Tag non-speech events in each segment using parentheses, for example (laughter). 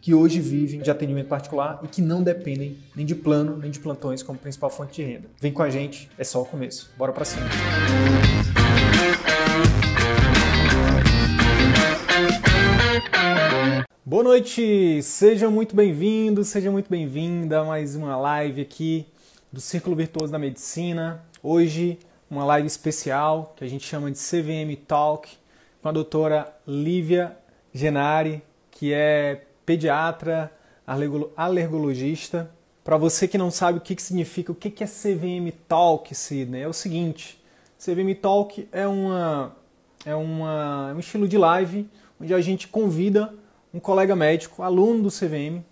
que hoje vivem de atendimento particular e que não dependem nem de plano nem de plantões como principal fonte de renda. Vem com a gente, é só o começo. Bora para cima. Boa noite, seja muito bem-vindo, seja muito bem-vinda a mais uma live aqui do Círculo Virtuoso da Medicina. Hoje, uma live especial que a gente chama de CVM Talk com a doutora Lívia Genari, que é pediatra, alergologista. Para você que não sabe o que, que significa, o que, que é CVM Talk, Sidney, é o seguinte: CVM Talk é, uma, é uma, é um estilo de live onde a gente convida um colega médico, aluno do CVM,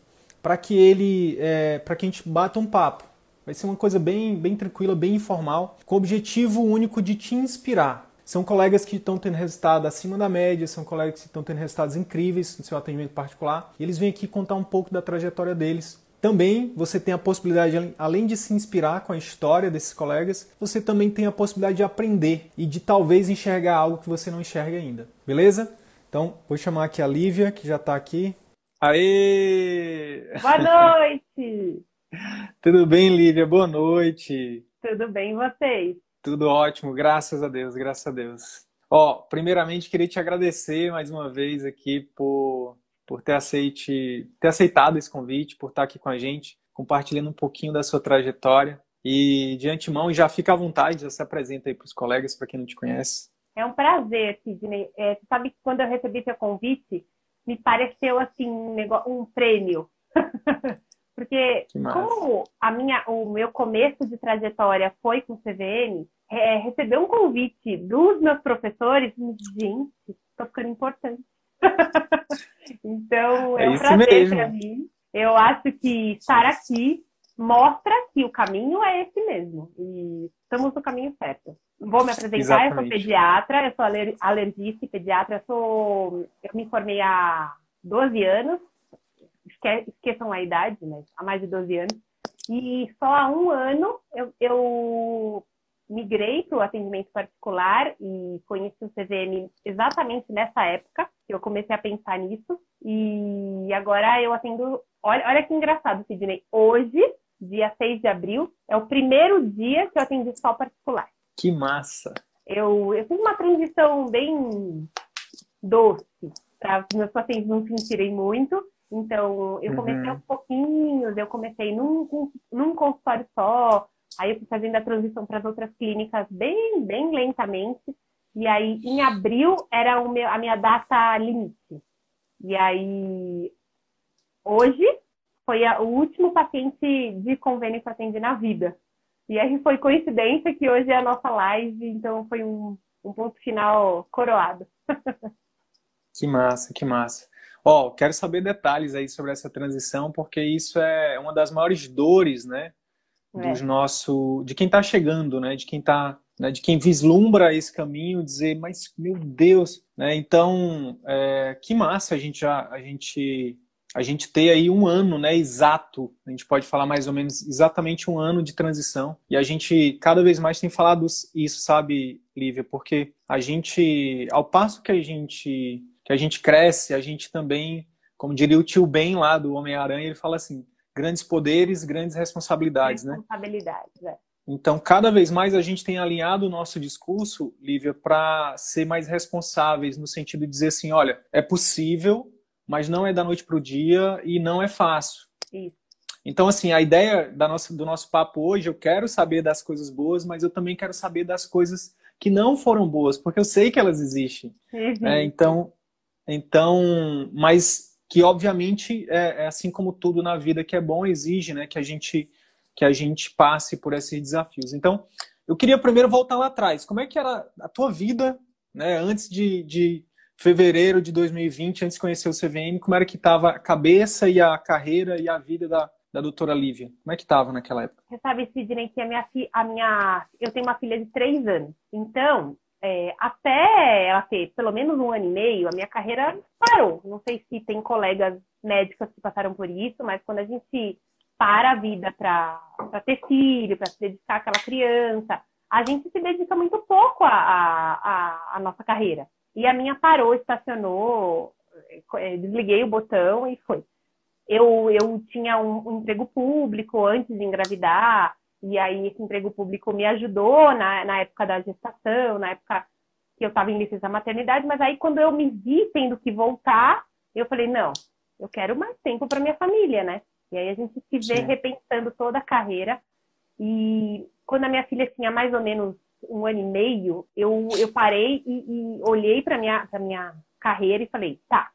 para que ele, é, para que a gente bata um papo. Vai ser uma coisa bem, bem tranquila, bem informal, com o objetivo único de te inspirar, são colegas que estão tendo resultado acima da média, são colegas que estão tendo resultados incríveis no seu atendimento particular. E eles vêm aqui contar um pouco da trajetória deles. Também você tem a possibilidade, além de se inspirar com a história desses colegas, você também tem a possibilidade de aprender e de talvez enxergar algo que você não enxerga ainda. Beleza? Então, vou chamar aqui a Lívia, que já está aqui. Aê! Boa (laughs) noite! Tudo bem, Lívia? Boa noite. Tudo bem, vocês? Tudo ótimo, graças a Deus, graças a Deus. Ó, primeiramente queria te agradecer mais uma vez aqui por, por ter, aceite, ter aceitado esse convite, por estar aqui com a gente, compartilhando um pouquinho da sua trajetória. E de antemão, já fica à vontade, já se apresenta aí para os colegas, para quem não te conhece. É um prazer, Sidney. É, você sabe que quando eu recebi seu convite, me pareceu assim um, negócio, um prêmio. (laughs) Porque como a minha, o meu começo de trajetória foi com CVM, é, receber um convite dos meus professores, gente, estou ficando importante. (laughs) então, é, é um prazer para mim. Eu acho que estar aqui mostra que o caminho é esse mesmo. E estamos no caminho certo. Vou me apresentar, Exatamente. eu sou pediatra, eu sou alergista e pediatra, eu, sou, eu me formei há 12 anos, esqueçam a idade, mas há mais de 12 anos. E só há um ano eu, eu migrei para o atendimento particular e conheci o CVM exatamente nessa época que eu comecei a pensar nisso. E agora eu atendo. Olha, olha que engraçado, Sidney. Hoje, dia 6 de abril, é o primeiro dia que eu atendi só particular. Que massa! Eu, eu fiz uma transição bem doce, para os meus pacientes não sentirem muito. Então, eu comecei uhum. aos pouquinhos, eu comecei num, num consultório só, aí eu fui fazendo a transição para as outras clínicas bem, bem lentamente. E aí, em abril, era meu, a minha data limite. E aí, hoje, foi a, o último paciente de convênio que eu atendi na vida. E aí foi coincidência que hoje é a nossa live, então foi um, um ponto final coroado. (laughs) que massa, que massa. Ó, oh, quero saber detalhes aí sobre essa transição, porque isso é uma das maiores dores, né? Dos é. nosso, de quem está chegando, né? De quem tá, né? de quem vislumbra esse caminho, dizer, mas meu Deus, né? Então, é, que massa a gente já, a gente a gente ter aí um ano, né, exato, a gente pode falar mais ou menos exatamente um ano de transição, e a gente cada vez mais tem falado isso, sabe, Lívia, porque a gente, ao passo que a gente que a gente cresce, a gente também, como diria o tio Ben lá do Homem-Aranha, ele fala assim: grandes poderes, grandes responsabilidades, responsabilidades né? É. Então, cada vez mais a gente tem alinhado o nosso discurso, Lívia, para ser mais responsáveis, no sentido de dizer assim: olha, é possível, mas não é da noite para o dia e não é fácil. Isso. Então, assim, a ideia da nossa, do nosso papo hoje, eu quero saber das coisas boas, mas eu também quero saber das coisas que não foram boas, porque eu sei que elas existem. Uhum. É, então, então, mas que obviamente é, é, assim como tudo na vida que é bom exige, né, que a gente que a gente passe por esses desafios. Então, eu queria primeiro voltar lá atrás. Como é que era a tua vida, né, antes de, de fevereiro de 2020, antes de conhecer o CVM, como era que estava a cabeça e a carreira e a vida da, da doutora Lívia? Como é que estava naquela época? Você sabe, Sidney, que a minha, a minha... Eu tenho uma filha de três anos. Então, é, até ela ter pelo menos um ano e meio, a minha carreira parou. Não sei se tem colegas médicas que passaram por isso, mas quando a gente para a vida para ter filho, para se dedicar àquela criança, a gente se dedica muito pouco à, à, nossa carreira. E a minha parou, estacionou, é, desliguei o botão e foi. Eu, eu tinha um, um emprego público antes de engravidar, e aí esse emprego público me ajudou na, na época da gestação, na época que eu estava em licença maternidade, mas aí quando eu me vi tendo que voltar, eu falei, não, eu quero mais tempo para minha família, né? E aí a gente se vê Sim. repensando toda a carreira. E quando a minha filha tinha mais ou menos um ano e meio, eu, eu parei e, e olhei para minha minha carreira e falei, tá,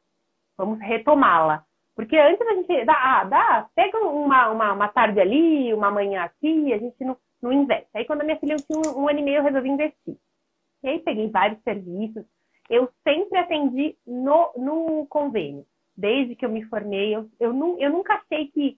vamos retomá-la. Porque antes a gente dá, ah, dá pega uma, uma, uma, tarde ali, uma manhã aqui, a gente não, não investe. Aí quando a minha filha tinha um, um ano e meio, eu resolvi investir. E aí peguei vários serviços. Eu sempre atendi no, no convênio. Desde que eu me formei, eu, eu, não, eu nunca achei que.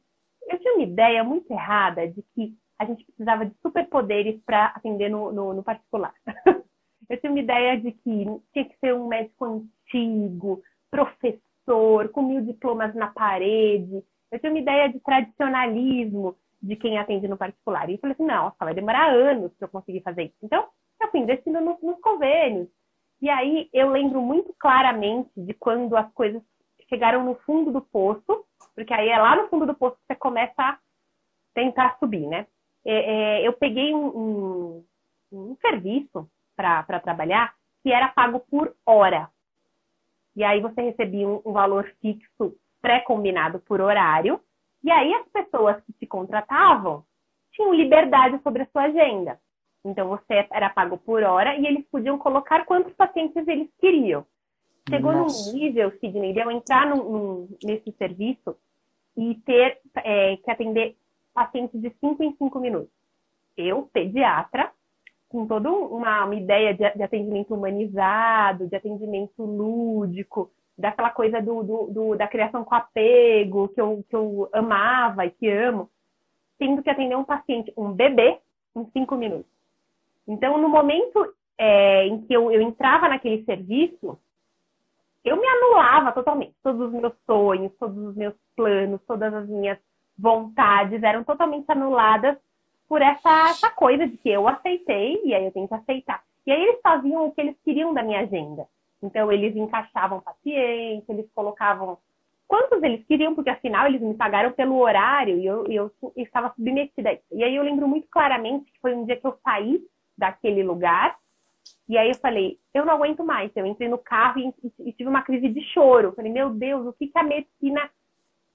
Eu tinha uma ideia muito errada de que a gente precisava de superpoderes para atender no, no, no particular. (laughs) eu tinha uma ideia de que tinha que ser um médico antigo, professor professor, com mil diplomas na parede. Eu tinha uma ideia de tradicionalismo de quem atende no particular. E eu falei assim, não, vai demorar anos para eu conseguir fazer isso. Então, eu fui investindo nos, nos convênios. E aí eu lembro muito claramente de quando as coisas chegaram no fundo do poço, porque aí é lá no fundo do poço que você começa a tentar subir, né? É, é, eu peguei um, um, um serviço para trabalhar que era pago por hora. E aí você recebia um, um valor fixo pré-combinado por horário. E aí as pessoas que te contratavam tinham liberdade sobre a sua agenda. Então você era pago por hora e eles podiam colocar quantos pacientes eles queriam. Chegou Nossa. num nível, Sidney, de eu entrar num, num, nesse serviço e ter é, que atender pacientes de 5 em 5 minutos. Eu, pediatra, com toda uma, uma ideia de, de, atendimento humanizado, de atendimento lúdico, daquela coisa do, do, do, da criação com apego, que eu, que eu amava e que amo, tendo que atender um paciente, um bebê, em cinco minutos. Então, no momento é, em que eu, eu entrava naquele serviço, eu me anulava totalmente. Todos os meus sonhos, todos os meus planos, todas as minhas vontades eram totalmente anuladas por essa, essa coisa de que eu aceitei e aí eu tenho que aceitar. E aí eles faziam o que eles queriam da minha agenda. Então eles encaixavam pacientes, eles colocavam quantos eles queriam, porque afinal eles me pagaram pelo horário e eu, eu, estava submetida a isso. E aí eu lembro muito claramente que foi um dia que eu saí daquele lugar e aí eu falei, eu não aguento mais. Eu entrei no carro e, e, tive uma crise de choro. Falei, meu Deus, o que, que a medicina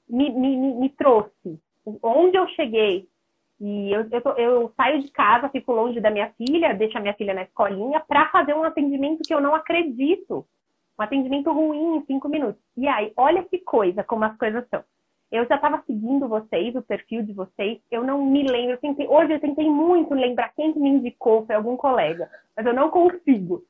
me, me, me trouxe? Onde eu cheguei? E eu, eu, eu, saio de casa, fico longe da minha filha, deixo a minha filha na escolinha para fazer um atendimento que eu não acredito. Um atendimento ruim em cinco minutos. E aí, olha que coisa, como as coisas são. Eu já estava seguindo vocês, o perfil de vocês, eu não me lembro. Eu tentei, hoje eu tentei muito lembrar quem me indicou, foi algum colega, mas eu não consigo.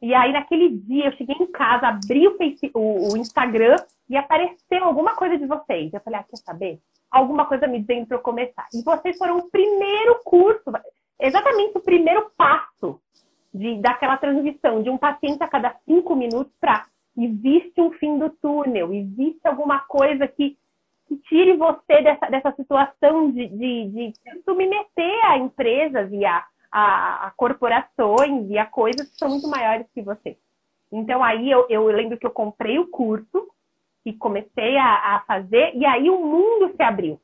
E aí, naquele dia, eu cheguei em casa, abri o, face, o, o Instagram e apareceu alguma coisa de vocês. Eu falei, ah, quer saber? alguma coisa me dizendo para eu começar. E vocês foram o primeiro curso, exatamente o primeiro passo de, daquela transição de um paciente a cada cinco minutos para existe um fim do túnel, existe alguma coisa que, que tire você dessa, dessa situação de, de, de submeter a empresas e a, a, a, corporações e a coisas que são muito maiores que você. Então aí eu, eu lembro que eu comprei o curso e comecei a, a, fazer, e aí o mundo se abriu.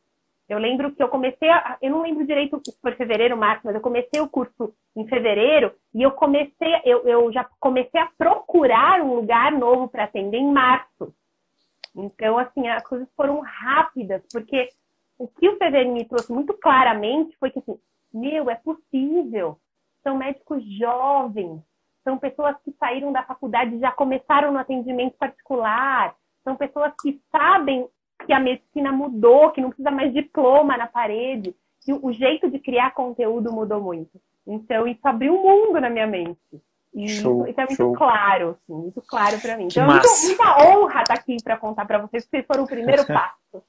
Eu lembro que eu comecei, a, eu não lembro direito se foi fevereiro, março, mas eu comecei o curso em fevereiro e eu comecei, eu, eu já comecei a procurar um lugar novo para atender em março. Então, assim, as coisas foram rápidas, porque o que o fevereiro me trouxe muito claramente foi que, assim, meu, é possível. São médicos jovens, são pessoas que saíram da faculdade e já começaram no atendimento particular, são pessoas que sabem que a medicina mudou, que não precisa mais diploma na parede, que o jeito de criar conteúdo mudou muito. Então, isso abriu um mundo na minha mente. E show, isso, é muito show. claro, assim, muito claro para mim. Então, é muito, muita honra estar tá aqui para contar para vocês, que vocês foram o primeiro (laughs) passo.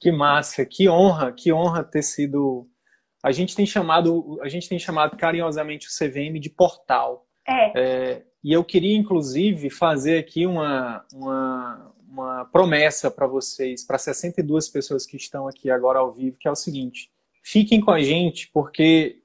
que massa, que honra, que honra ter sido. A gente tem chamado, a gente tem chamado carinhosamente o CVM de portal. É. é e eu queria, inclusive, fazer aqui uma, uma, uma promessa para vocês, para 62 pessoas que estão aqui agora ao vivo, que é o seguinte: fiquem com a gente, porque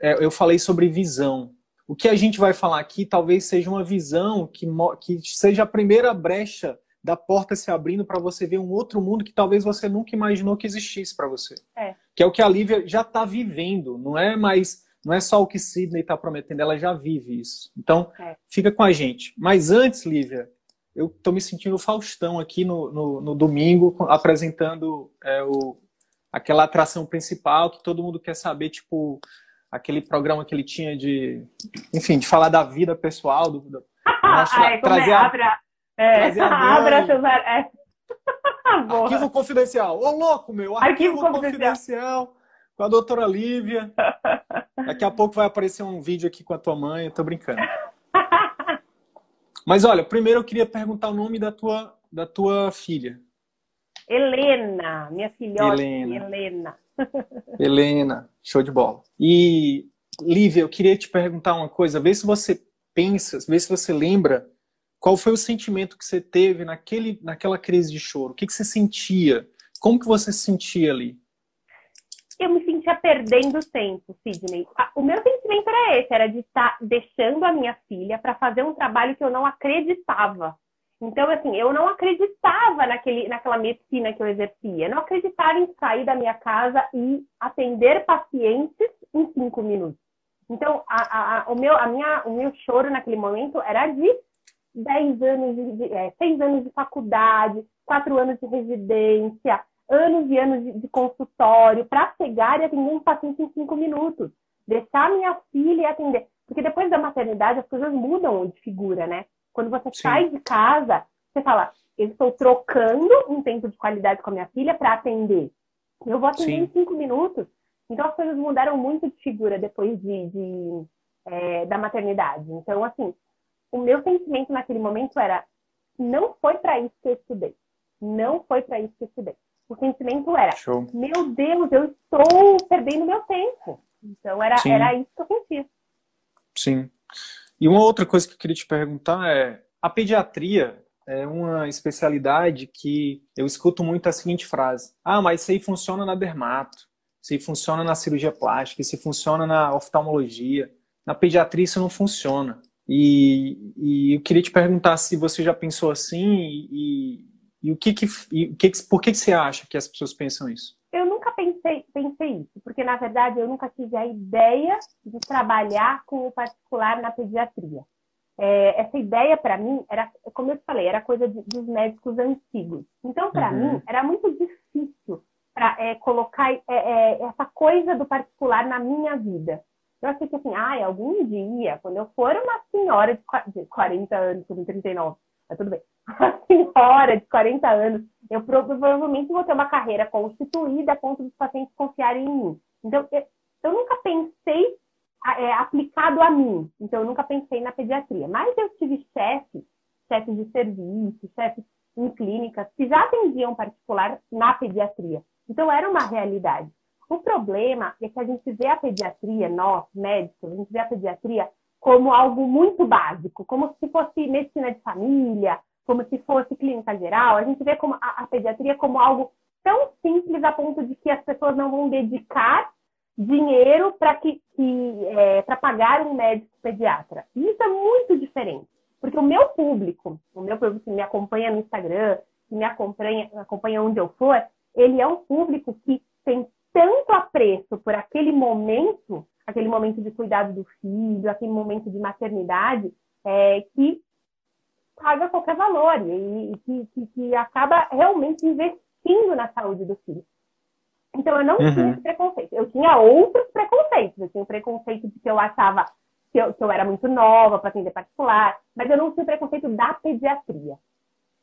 é, eu falei sobre visão. O que a gente vai falar aqui talvez seja uma visão que, que seja a primeira brecha da porta se abrindo para você ver um outro mundo que talvez você nunca imaginou que existisse para você. É. Que é o que a Lívia já está vivendo, não é mais não é só o que Sidney está prometendo, ela já vive isso. Então, é. fica com a gente. Mas antes, Lívia, eu estou me sentindo Faustão aqui no, no, no domingo, apresentando é, o, aquela atração principal que todo mundo quer saber, tipo, aquele programa que ele tinha de, enfim, de falar da vida pessoal, do, do (laughs) mostrar, é, trazer, a, abra, é, trazer a (laughs) abra seus, é. (laughs) Arquivo confidencial. Ô, louco, meu! Arquivo, arquivo confidencial. confidencial com a doutora Lívia. Daqui a pouco vai aparecer um vídeo aqui com a tua mãe, eu tô brincando. Mas olha, primeiro eu queria perguntar o nome da tua, da tua filha. Helena, minha filhota. Helena. Helena. Helena, show de bola. E, Lívia, eu queria te perguntar uma coisa, vê se você pensa, vê se você lembra qual foi o sentimento que você teve naquele, naquela crise de choro. O que, que você sentia? Como que você se sentia ali? Eu me sentia perdendo tempo, Sidney. O meu sentimento era esse, era de estar deixando a minha filha para fazer um trabalho que eu não acreditava. Então, assim, eu não acreditava naquele, naquela medicina que eu exercia. Não acreditava em sair da minha casa e atender pacientes em cinco minutos. Então, a, a, o, meu, a minha, o meu choro naquele momento era de 10 anos de, de é, 6 anos de faculdade, 4 anos de residência, anos e anos de, de consultório para chegar e atender um paciente em cinco minutos. Deixar minha filha atender. Porque depois da maternidade as coisas mudam de figura, né? Quando você Sim. sai de casa, você fala, eu estou trocando um tempo de qualidade com a minha filha para atender. Eu vou atender Sim. em cinco minutos. Então as coisas mudaram muito de figura depois de, de é, da maternidade. Então, assim, o meu sentimento naquele momento era: não foi para isso que eu estudei. Não foi para isso que eu estudei. O sentimento era: Show. meu Deus, eu estou perdendo meu tempo. Então era, era isso que eu sentia. Sim. E uma outra coisa que eu queria te perguntar é: a pediatria é uma especialidade que eu escuto muito a seguinte frase: ah, mas isso aí funciona na dermato, isso aí funciona na cirurgia plástica, isso funciona na oftalmologia. Na pediatria isso não funciona. E, e eu queria te perguntar se você já pensou assim e, e o que que, e que, que por que, que você acha que as pessoas pensam isso? Eu nunca pensei, pensei isso, porque na verdade eu nunca tive a ideia de trabalhar com o particular na pediatria. É, essa ideia para mim era, como eu te falei, era coisa de, dos médicos antigos. Então para uhum. mim era muito difícil para é, colocar é, é, essa coisa do particular na minha vida. Eu achei que assim, ah, algum dia, quando eu for uma senhora de 40 anos, com 39, mas tudo bem. Uma senhora de 40 anos, eu provavelmente vou ter uma carreira constituída a ponto dos pacientes confiarem em mim. Então, eu, nunca pensei é, aplicado a mim. Então, eu nunca pensei na pediatria. Mas eu tive chefes, chefes de serviço, chefes em clínicas, que já atendiam particular na pediatria. Então, era uma realidade. O problema é que a gente vê a pediatria, nós, médicos, a gente vê a pediatria como algo muito básico, como se fosse medicina de família, como se fosse clínica geral. A gente vê como a, a pediatria como algo tão simples a ponto de que as pessoas não vão dedicar dinheiro para que, que é, para pagar um médico pediatra. E isso é muito diferente, porque o meu público, o meu público que me acompanha no Instagram, que me acompanha, acompanha onde eu for, ele é um público que tem tanto apreço por aquele momento aquele momento de cuidado do filho, aquele momento de maternidade, é, que paga qualquer valor e, e que, que, que, acaba realmente investindo na saúde do filho. Então, eu não uhum. tinha esse preconceito. Eu tinha outros preconceitos. Eu tinha o preconceito de que eu achava que eu, que eu era muito nova para atender particular, mas eu não tinha o preconceito da pediatria.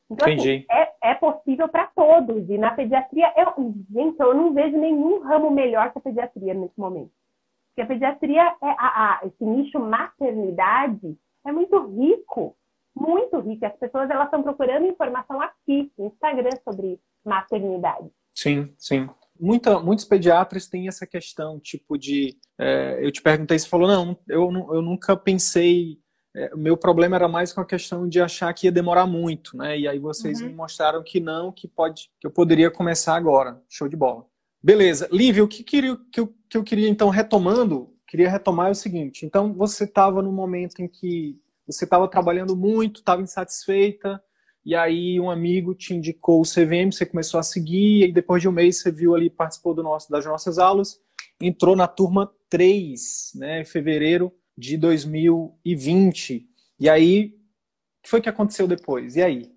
Então, assim, é, é possível para todos. E na pediatria, eu, gente, eu não vejo nenhum ramo melhor que a pediatria nesse momento. Porque a pediatria, é a, a, esse nicho maternidade, é muito rico. Muito rico. As pessoas elas estão procurando informação aqui, no Instagram, sobre maternidade. Sim, sim. Muita, muitos pediatras têm essa questão, tipo de. É, eu te perguntei, você falou, não, eu, eu nunca pensei é, o meu problema era mais com a questão de achar que ia demorar muito, né? E aí vocês uhum. me mostraram que não, que pode, que eu poderia começar agora. Show de bola. Beleza. Lívia, o que, queria, que, eu, que eu queria, então, retomando, queria retomar é o seguinte. Então, você estava no momento em que você estava trabalhando muito, estava insatisfeita, e aí um amigo te indicou o CVM, você começou a seguir, e depois de um mês você viu ali, participou do nosso, das nossas aulas, entrou na turma 3, né, em fevereiro de 2020. E aí, o que foi que aconteceu depois? E aí?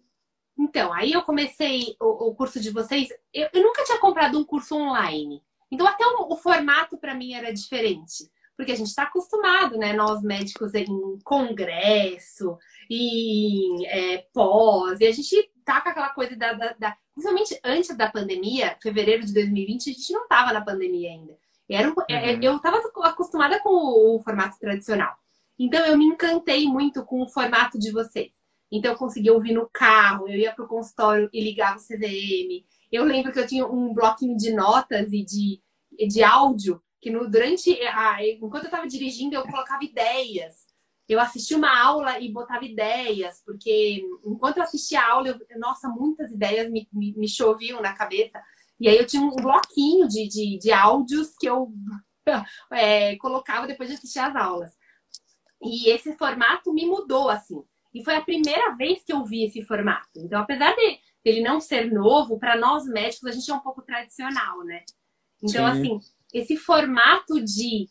Então, aí eu comecei o, o curso de vocês. Eu, eu, nunca tinha comprado um curso online. Então, até o, o formato para mim era diferente. Porque a gente está acostumado, né? Nós médicos em congresso, em é, pós, e a gente tá com aquela coisa da, da, da, Principalmente antes da pandemia, fevereiro de 2020, a gente não estava na pandemia ainda. Era um, é, uhum. Eu estava acostumada com o, o, formato tradicional. Então eu me encantei muito com o formato de vocês. Então eu conseguia ouvir no carro, eu ia para o consultório e ligava o CDM. Eu lembro que eu tinha um bloquinho de notas e de, de áudio que no, durante a, enquanto eu estava dirigindo eu colocava ideias. Eu assistia uma aula e botava ideias, porque enquanto eu assistia a aula, eu, nossa, muitas ideias me, me, me choviam na cabeça. E aí eu tinha um bloquinho de, de, de áudios que eu (laughs) é, colocava depois de assistir as aulas. E esse formato me mudou, assim. E foi a primeira vez que eu vi esse formato. Então, apesar de ele não ser novo, para nós médicos a gente é um pouco tradicional, né? Então, Sim. assim, esse formato de,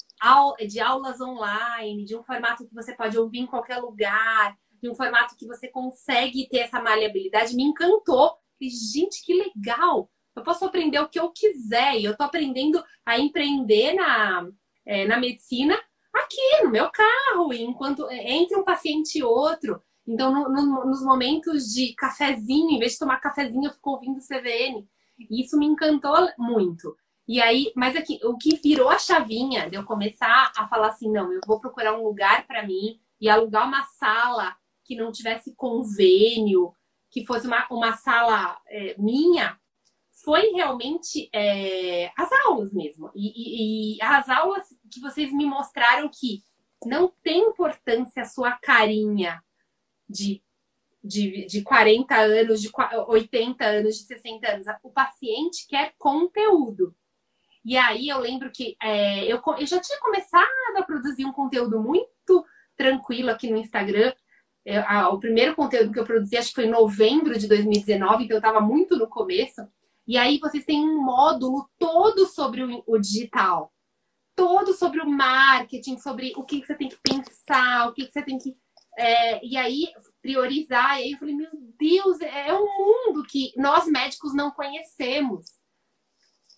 de aulas online, de um formato que você pode ouvir em qualquer lugar, de um formato que você consegue ter essa maleabilidade, me encantou. E, gente, que legal! Eu posso aprender o que eu quiser. E eu tô aprendendo a empreender na, é, na medicina aqui, no meu carro, enquanto é, entre um paciente e outro. Então, no, no, nos momentos de cafezinho, em vez de tomar cafezinho, eu fico ouvindo CVN. E isso me encantou muito. E aí, mas aqui, o que virou a chavinha de eu começar a falar assim, não, eu vou procurar um lugar para mim e alugar uma sala que não tivesse convênio, que fosse uma, uma sala é, minha, foi realmente é, as aulas mesmo. E, e, e, as aulas que vocês me mostraram que não tem importância a sua carinha de, de, de 40 anos, de 80 anos, de 60 anos. O paciente quer conteúdo. E aí eu lembro que é, eu, eu já tinha começado a produzir um conteúdo muito tranquilo aqui no Instagram. Eu, a, o primeiro conteúdo que eu produzi, acho que foi em novembro de 2019, então eu estava muito no começo. E aí vocês têm um módulo todo sobre o, o digital, todo sobre o marketing, sobre o que, que você tem que pensar, o que, que você tem que. É, e aí priorizar. E aí eu falei, meu Deus, é, é um mundo que nós médicos não conhecemos.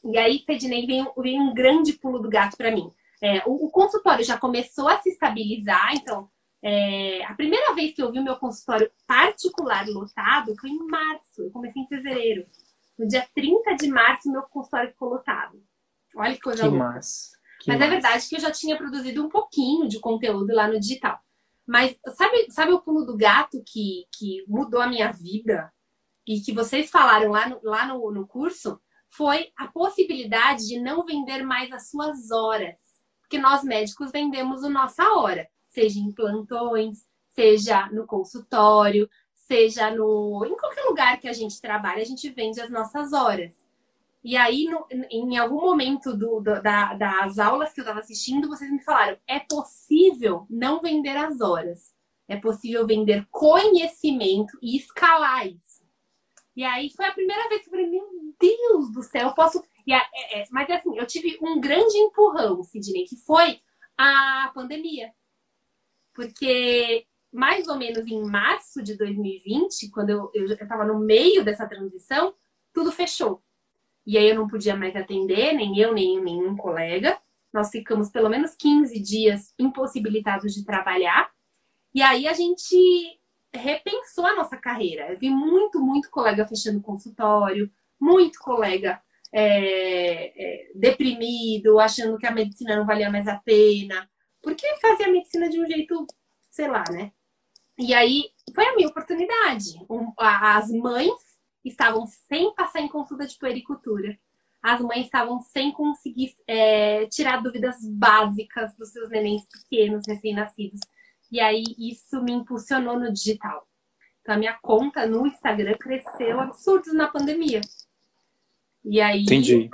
E aí, Fedinei, vem, vem um grande pulo do gato para mim. É, o, o, consultório já começou a se estabilizar, então é, a primeira vez que eu vi o meu consultório particular lotado foi em março. Eu comecei em fevereiro. No dia 30 de março, meu consultório ficou lotado. Olha que coisa que louca. Massa. Que Mas é massa. é verdade que eu já tinha produzido um pouquinho de conteúdo lá no digital. Mas sabe, sabe o pulo do gato que, que mudou a minha vida? E que vocês falaram lá no, lá no, no curso? Foi a possibilidade de não vender mais as suas horas. Porque nós médicos vendemos a nossa hora. Seja em plantões, seja no consultório, seja no em qualquer lugar que a gente trabalha, a gente vende as nossas horas. E aí, no, em algum momento do, do, da, das aulas que eu estava assistindo, vocês me falaram: é possível não vender as horas, é possível vender conhecimento e escalar isso. E aí foi a primeira vez que eu falei: meu Deus do céu, eu posso. É, é, mas assim, eu tive um grande empurrão, Sidney, que foi a pandemia. Porque mais ou menos em março de 2020, quando eu estava no meio dessa transição, tudo fechou. E aí eu não podia mais atender, nem eu, nem nenhum colega. Nós ficamos pelo menos 15 dias impossibilitados de trabalhar. E aí a gente repensou a nossa carreira. Eu vi muito, muito colega fechando consultório, muito colega é, é, deprimido, achando que a medicina não valia mais a pena, porque fazia a medicina de um jeito, sei lá, né? E aí foi a minha oportunidade. Um, as mães estavam sem passar em consulta de puericultura. As mães estavam sem conseguir é, tirar dúvidas básicas dos seus nenéns pequenos, recém-nascidos. E aí isso me impulsionou no digital. Então a minha conta no Instagram cresceu absurdo na pandemia. E aí Entendi.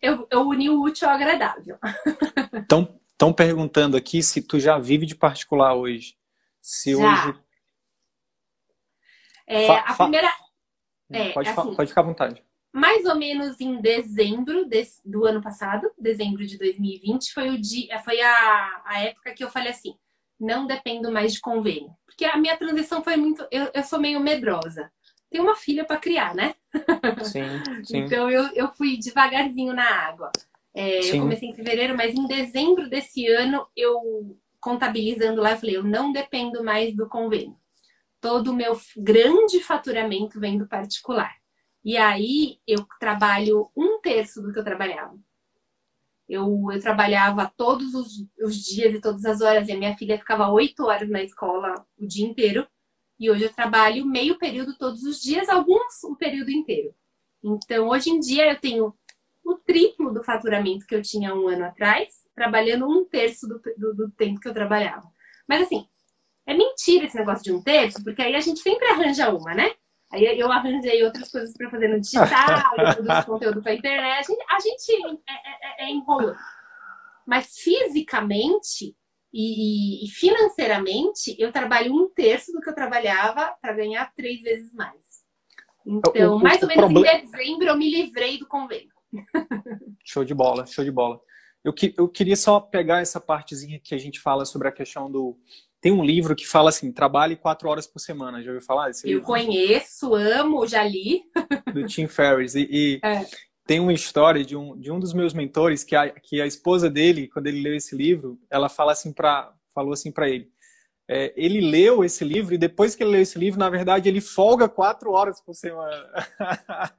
Eu, eu uni o útil ao agradável. (laughs) Estão tão perguntando aqui se tu já vive de particular hoje. Se já. hoje. É, fa, a fa... primeira. É, pode, assim, pode ficar à vontade. Mais ou menos em dezembro desse, do ano passado, dezembro de 2020, foi o dia, foi a, a época que eu falei assim: não dependo mais de convênio. Porque a minha transição foi muito. Eu, eu sou meio medrosa. Tenho uma filha para criar, né? Sim, (laughs) sim. então eu, eu fui devagarzinho na água. É, eu comecei em fevereiro, mas em dezembro desse ano, eu contabilizando lá, eu falei: eu não dependo mais do convênio. Todo o meu grande faturamento vem do particular. E aí eu trabalho um terço do que eu trabalhava. Eu, eu trabalhava todos os, os dias e todas as horas, e a minha filha ficava oito horas na escola o dia inteiro. E hoje eu trabalho meio período todos os dias, alguns o período inteiro. Então, hoje em dia, eu tenho o triplo do faturamento que eu tinha um ano atrás, trabalhando um terço do, do, do tempo que eu trabalhava. Mas, assim, é mentira esse negócio de um terço, porque aí a gente sempre arranja uma, né? Aí eu arranjei outras coisas para fazer no digital, (laughs) eu produzo conteúdo para internet. A gente é, é, é, é enrolando. Mas fisicamente e, e, financeiramente, eu trabalho um terço do que eu trabalhava para ganhar três vezes mais. Então, o, mais ou menos problem... em dezembro, eu me livrei do convênio. (laughs) Show de bola, show de bola. Eu, que, eu queria só pegar essa partezinha que a gente fala sobre a questão do, tem um livro que fala assim, trabalhe quatro horas por semana. Já ouviu falar? Esse Eu livro? conheço, amo, já li. Do Tim Ferriss. E, e (laughs) é. Tem uma história de um, de um dos meus mentores que a, que a esposa dele, quando ele leu esse livro, ela fala assim pra, falou assim para ele. É, ele leu esse livro e depois que ele leu esse livro, na verdade, ele folga quatro horas por semana. (laughs)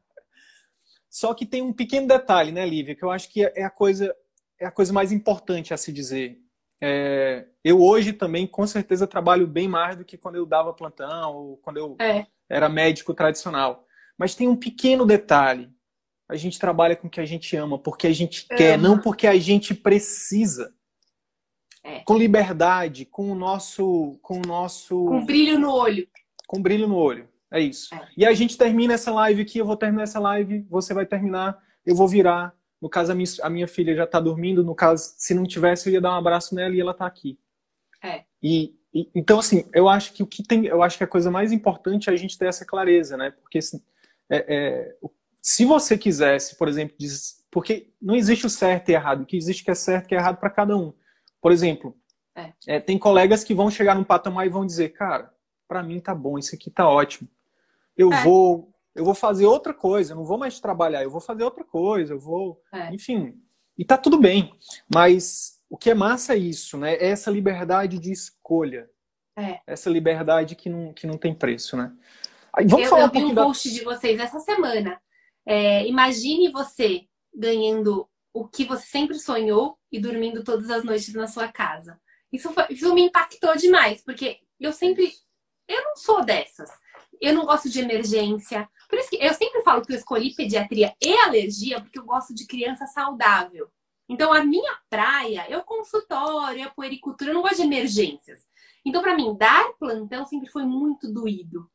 Só que tem um pequeno detalhe, né, Lívia, que eu acho que é a coisa, é a coisa mais importante a se dizer é, eu hoje também, com certeza, trabalho bem mais do que quando eu dava plantão ou quando eu é. era médico tradicional. Mas tem um pequeno detalhe. A gente trabalha com o que a gente ama, porque a gente quer, não porque a gente precisa. É. Com liberdade, com o nosso. Com o nosso. Com brilho no olho. Com brilho no olho. É isso. É. E a gente termina essa live aqui, eu vou terminar essa live, você vai terminar, eu vou virar, no caso, a minha, a minha filha já está dormindo. No caso, se não tivesse, eu ia dar um abraço nela e ela está aqui. É. E, e, então, assim, eu acho que o que tem, eu acho que a coisa mais importante é a gente ter essa clareza, né? Porque assim, é, é, se você quisesse, por exemplo, diz, porque não existe o certo e errado, o que existe que é certo e que é errado para cada um. Por exemplo, é. é. tem colegas que vão chegar num patamar e vão dizer, cara, para mim tá bom, isso aqui tá ótimo. Eu é. vou eu vou fazer outra coisa, eu não vou mais trabalhar, eu vou fazer outra coisa, eu vou. É. Enfim. E tá tudo bem. Mas o que é massa é isso, né? É essa liberdade de escolha. É. Essa liberdade que não, que não tem preço, né? Aí, vamos eu, falar eu vi um, um post da... de vocês essa semana. É, imagine você ganhando o que você sempre sonhou e dormindo todas as noites na sua casa. Isso, foi, isso me impactou demais, porque eu sempre. Eu não sou dessas. Eu não gosto de emergência. Por isso que eu sempre falo que eu escolhi pediatria e alergia porque eu gosto de criança saudável. Então, a minha praia é o consultório, é a puericultura, eu não gosto de emergências. Então, para mim, dar plantão sempre foi muito doído.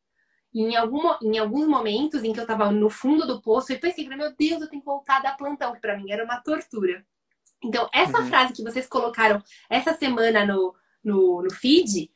E em, algum, em alguns momentos em que eu estava no fundo do poço, eu pensei, meu Deus, eu tenho que voltar a dar plantão, que para mim era uma tortura. Então, essa uhum. frase que vocês colocaram essa semana no, no, no feed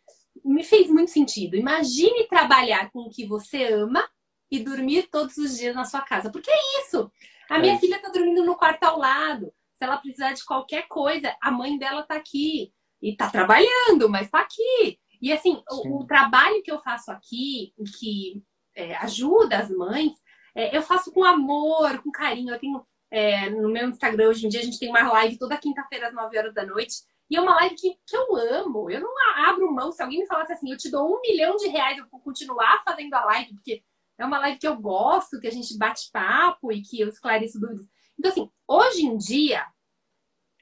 me fez muito sentido. Imagine trabalhar com o que você ama e dormir todos os dias na sua casa. Porque é isso. A minha é. filha tá dormindo no quarto ao lado. Se ela precisar de qualquer coisa, a mãe dela tá aqui. E tá trabalhando, mas tá aqui. E assim, o, o, trabalho que eu faço aqui, que é, ajuda as mães, é, eu faço com amor, com carinho. Eu tenho é, no meu Instagram hoje em dia, a gente tem uma live toda quinta-feira às 9 horas da noite. E é uma live que, que eu amo. Eu não abro mão. Se alguém me falasse assim, eu te dou um milhão de reais eu vou continuar fazendo a live, porque é uma live que eu gosto, que a gente bate papo e que eu esclareço dúvidas. Então, assim, hoje em dia,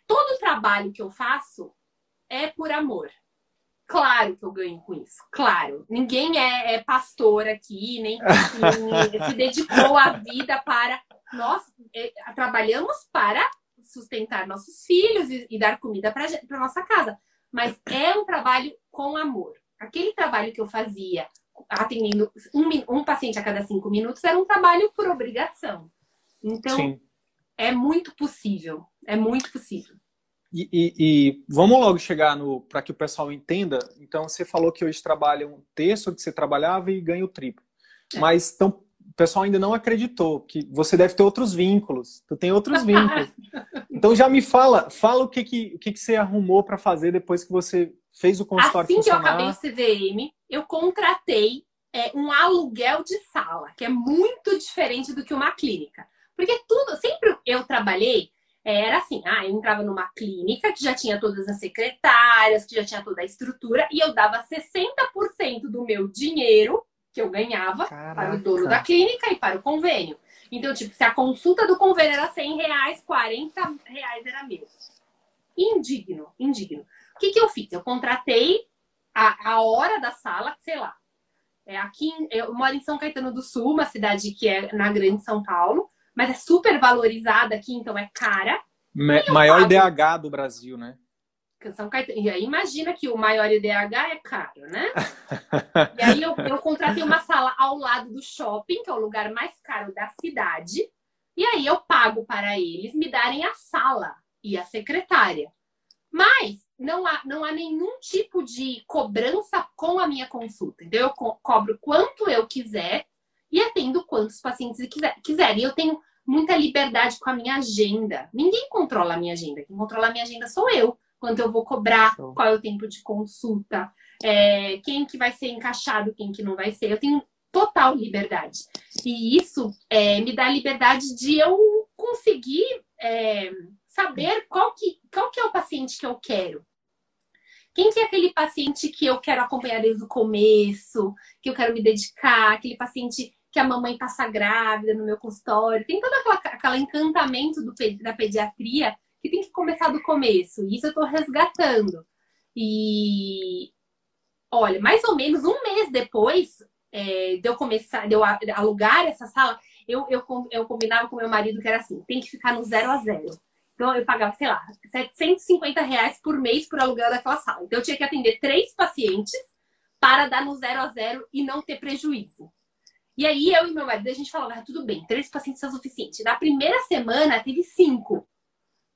todo o trabalho que eu faço é por amor. Claro que eu ganho com isso, claro. Ninguém é, é pastor aqui, nem, (laughs) se dedicou a vida para. Nós é, trabalhamos para sustentar nossos filhos e, e dar comida para nossa casa. Mas é um trabalho com amor. Aquele trabalho que eu fazia atendendo um, um paciente a cada cinco minutos era um trabalho por obrigação. Então, Sim. é muito possível. É muito possível. E, e, e vamos logo chegar no para que o pessoal entenda. Então, você falou que hoje trabalha um terço que você trabalhava e ganha o triplo. É. Mas então, o pessoal ainda não acreditou que você deve ter outros vínculos. Tu tem outros vínculos. (laughs) então já me fala, fala o que que, o que, que você arrumou para fazer depois que você fez o consultório assim funcionar. que eu acabei o CVM, eu contratei é, um aluguel de sala, que é muito diferente do que uma clínica. Porque tudo, sempre eu trabalhei, era assim, ah, eu entrava numa clínica que já tinha todas as secretárias, que já tinha toda a estrutura, e eu dava 60% do meu dinheiro que eu ganhava Caraca. para o dono da clínica e para o convênio. Então, tipo, se a consulta do convênio era 100 reais, 40 reais era meu. Indigno, indigno. O que, que eu fiz? Eu contratei a, a hora da sala, sei lá. É aqui, eu moro em São Caetano do Sul, uma cidade que é na Grande São Paulo, mas é super valorizada aqui, então é cara. Maior pago... IDH do Brasil, né? São Caetano. E aí imagina que o maior IDH é caro, né? e aí eu, eu contratei uma sala ao lado do shopping, que é o lugar mais caro da cidade. E aí eu pago para eles me darem a sala e a secretária. Mas não há, não há nenhum tipo de cobrança com a minha consulta. Então, eu co cobro quanto eu quiser e atendo quantos pacientes quiser, quiserem. Eu tenho muita liberdade com a minha agenda. Ninguém controla a minha agenda. Quem controla a minha agenda sou eu. Quanto eu vou cobrar, qual é o tempo de consulta, é, quem que vai ser encaixado, quem que não vai ser. Eu tenho total liberdade. E isso é, me dá liberdade de eu conseguir é, saber qual que, qual que é o paciente que eu quero. Quem que é aquele paciente que eu quero acompanhar desde o começo, que eu quero me dedicar, aquele paciente que a mamãe passa grávida no meu consultório. Tem todo aquele encantamento do, da pediatria que tem que começar do começo. E isso eu estou resgatando. E olha, mais ou menos um mês depois é, de eu começar, de eu alugar essa sala, eu, eu, eu combinava com meu marido que era assim: tem que ficar no zero a zero. Então, eu pagava, sei lá, 750 reais por mês por aluguel daquela sala. Então, eu tinha que atender três pacientes para dar no zero a zero e não ter prejuízo. E aí, eu e meu marido, a gente falava, ah, tudo bem, três pacientes é o suficiente. Na primeira semana, teve cinco.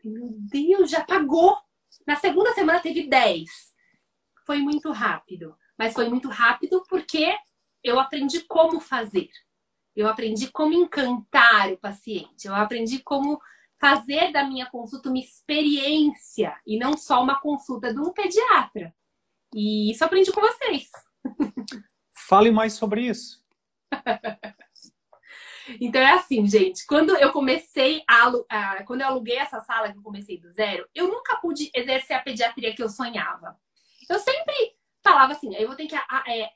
Meu Deus, já pagou. Na segunda semana, teve dez. Foi muito rápido. Mas foi muito rápido porque eu aprendi como fazer. Eu aprendi como encantar o paciente. Eu aprendi como fazer da minha consulta uma experiência e não só uma consulta de um pediatra. E isso aprendi com vocês. (laughs) Fale mais sobre isso. (laughs) então é assim, gente. Quando eu comecei a, a, quando eu aluguei essa sala que eu comecei do zero, eu nunca pude exercer a pediatria que eu sonhava. Eu sempre falava assim, eu vou ter que a, é,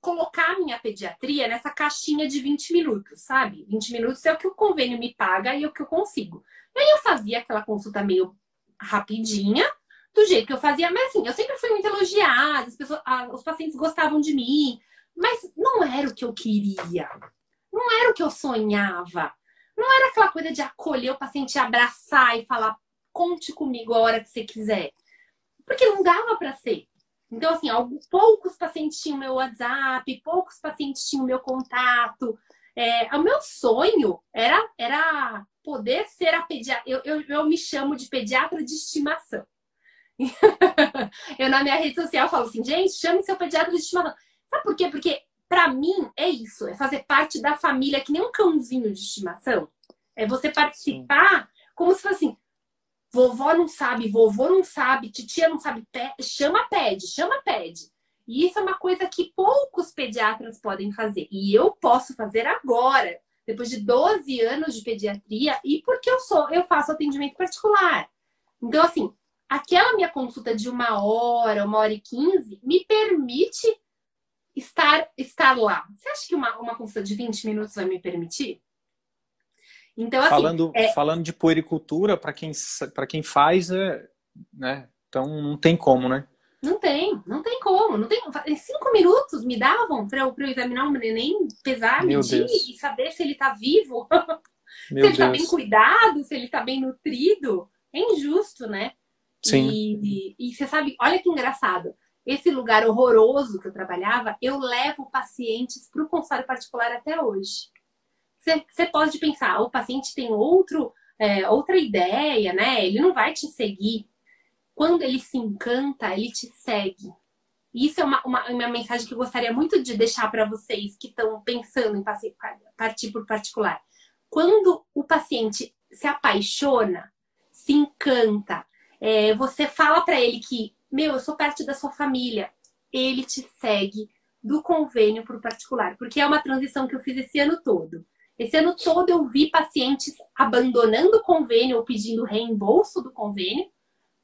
colocar a minha pediatria nessa caixinha de 20 minutos, sabe? 20 minutos é o que o convênio me paga e é o que eu consigo. E aí eu fazia aquela consulta meio rapidinha, do jeito que eu fazia, mas assim, eu sempre fui muito elogiada, as pessoas, os pacientes gostavam de mim, mas não era o que eu queria, não era o que eu sonhava, não era aquela coisa de acolher o paciente, abraçar e falar, conte comigo a hora que você quiser, porque não dava para ser. Então, assim, poucos pacientes tinham meu WhatsApp, poucos pacientes tinham meu contato. É, o meu sonho era, era poder ser a pediatra. Eu, eu, eu me chamo de pediatra de estimação. (laughs) eu na minha rede social falo assim, gente, chame seu pediatra de estimação. Sabe por quê? Porque para mim é isso, é fazer parte da família que nem um cãozinho de estimação. É você participar Sim. como se fosse assim, vovó não sabe, vovô não sabe, titia não sabe, chama, pede, chama, pede. E isso é uma coisa que poucos pediatras podem fazer. E eu posso fazer agora depois de 12 anos de pediatria e porque eu sou, eu faço atendimento particular. Então, assim, aquela minha consulta de uma hora, uma hora e quinze, me permite estar, estar lá. Você acha que uma, uma consulta de 20 minutos vai me permitir? Então, assim, falando, é... falando de puericultura, para quem, quem faz, é, né? Então não tem como, né? Não tem, não tem como. Não tem, em cinco minutos me davam para eu, eu examinar o neném, pesar, Meu medir Deus. e saber se ele está vivo, (laughs) se ele está bem cuidado, se ele está bem nutrido. É injusto, né? Sim. E, e, e, você sabe, olha que engraçado. Esse lugar horroroso que eu trabalhava, eu levo pacientes para o consultório particular até hoje. Você, pode pensar, o paciente tem outro, é, outra ideia, né? Ele não vai te seguir. Quando ele se encanta, ele te segue. Isso é uma, uma, uma mensagem que eu gostaria muito de deixar para vocês que estão pensando em partir por particular. Quando o paciente se apaixona, se encanta, é, você fala para ele que, meu, eu sou parte da sua família, ele te segue do convênio para o particular, porque é uma transição que eu fiz esse ano todo. Esse ano todo eu vi pacientes abandonando o convênio ou pedindo reembolso do convênio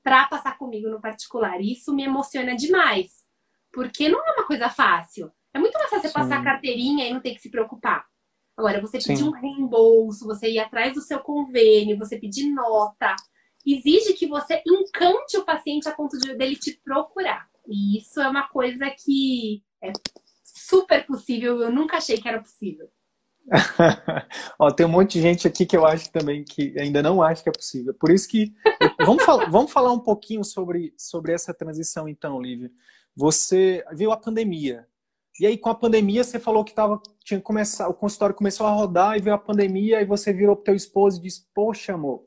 para passar comigo no particular. E isso me emociona demais, porque não é uma coisa fácil. É muito mais fácil você passar a carteirinha e não ter que se preocupar. Agora, você pedir Sim. um reembolso, você ir atrás do seu convênio, você pedir nota, exige que você encante o paciente a ponto de dele te procurar. E isso é uma coisa que é super possível, eu nunca achei que era possível. (laughs) Ó, tem um monte de gente aqui que eu acho também que ainda não acha que é possível. Por isso que vamos, falar, (laughs) vamos falar um pouquinho sobre, sobre essa transição então, Lívia. Você viu a pandemia. E aí com a pandemia você falou que tava tinha começar, o consultório começou a rodar e veio a pandemia e você virou pro teu esposo e disse: "Poxa, amor,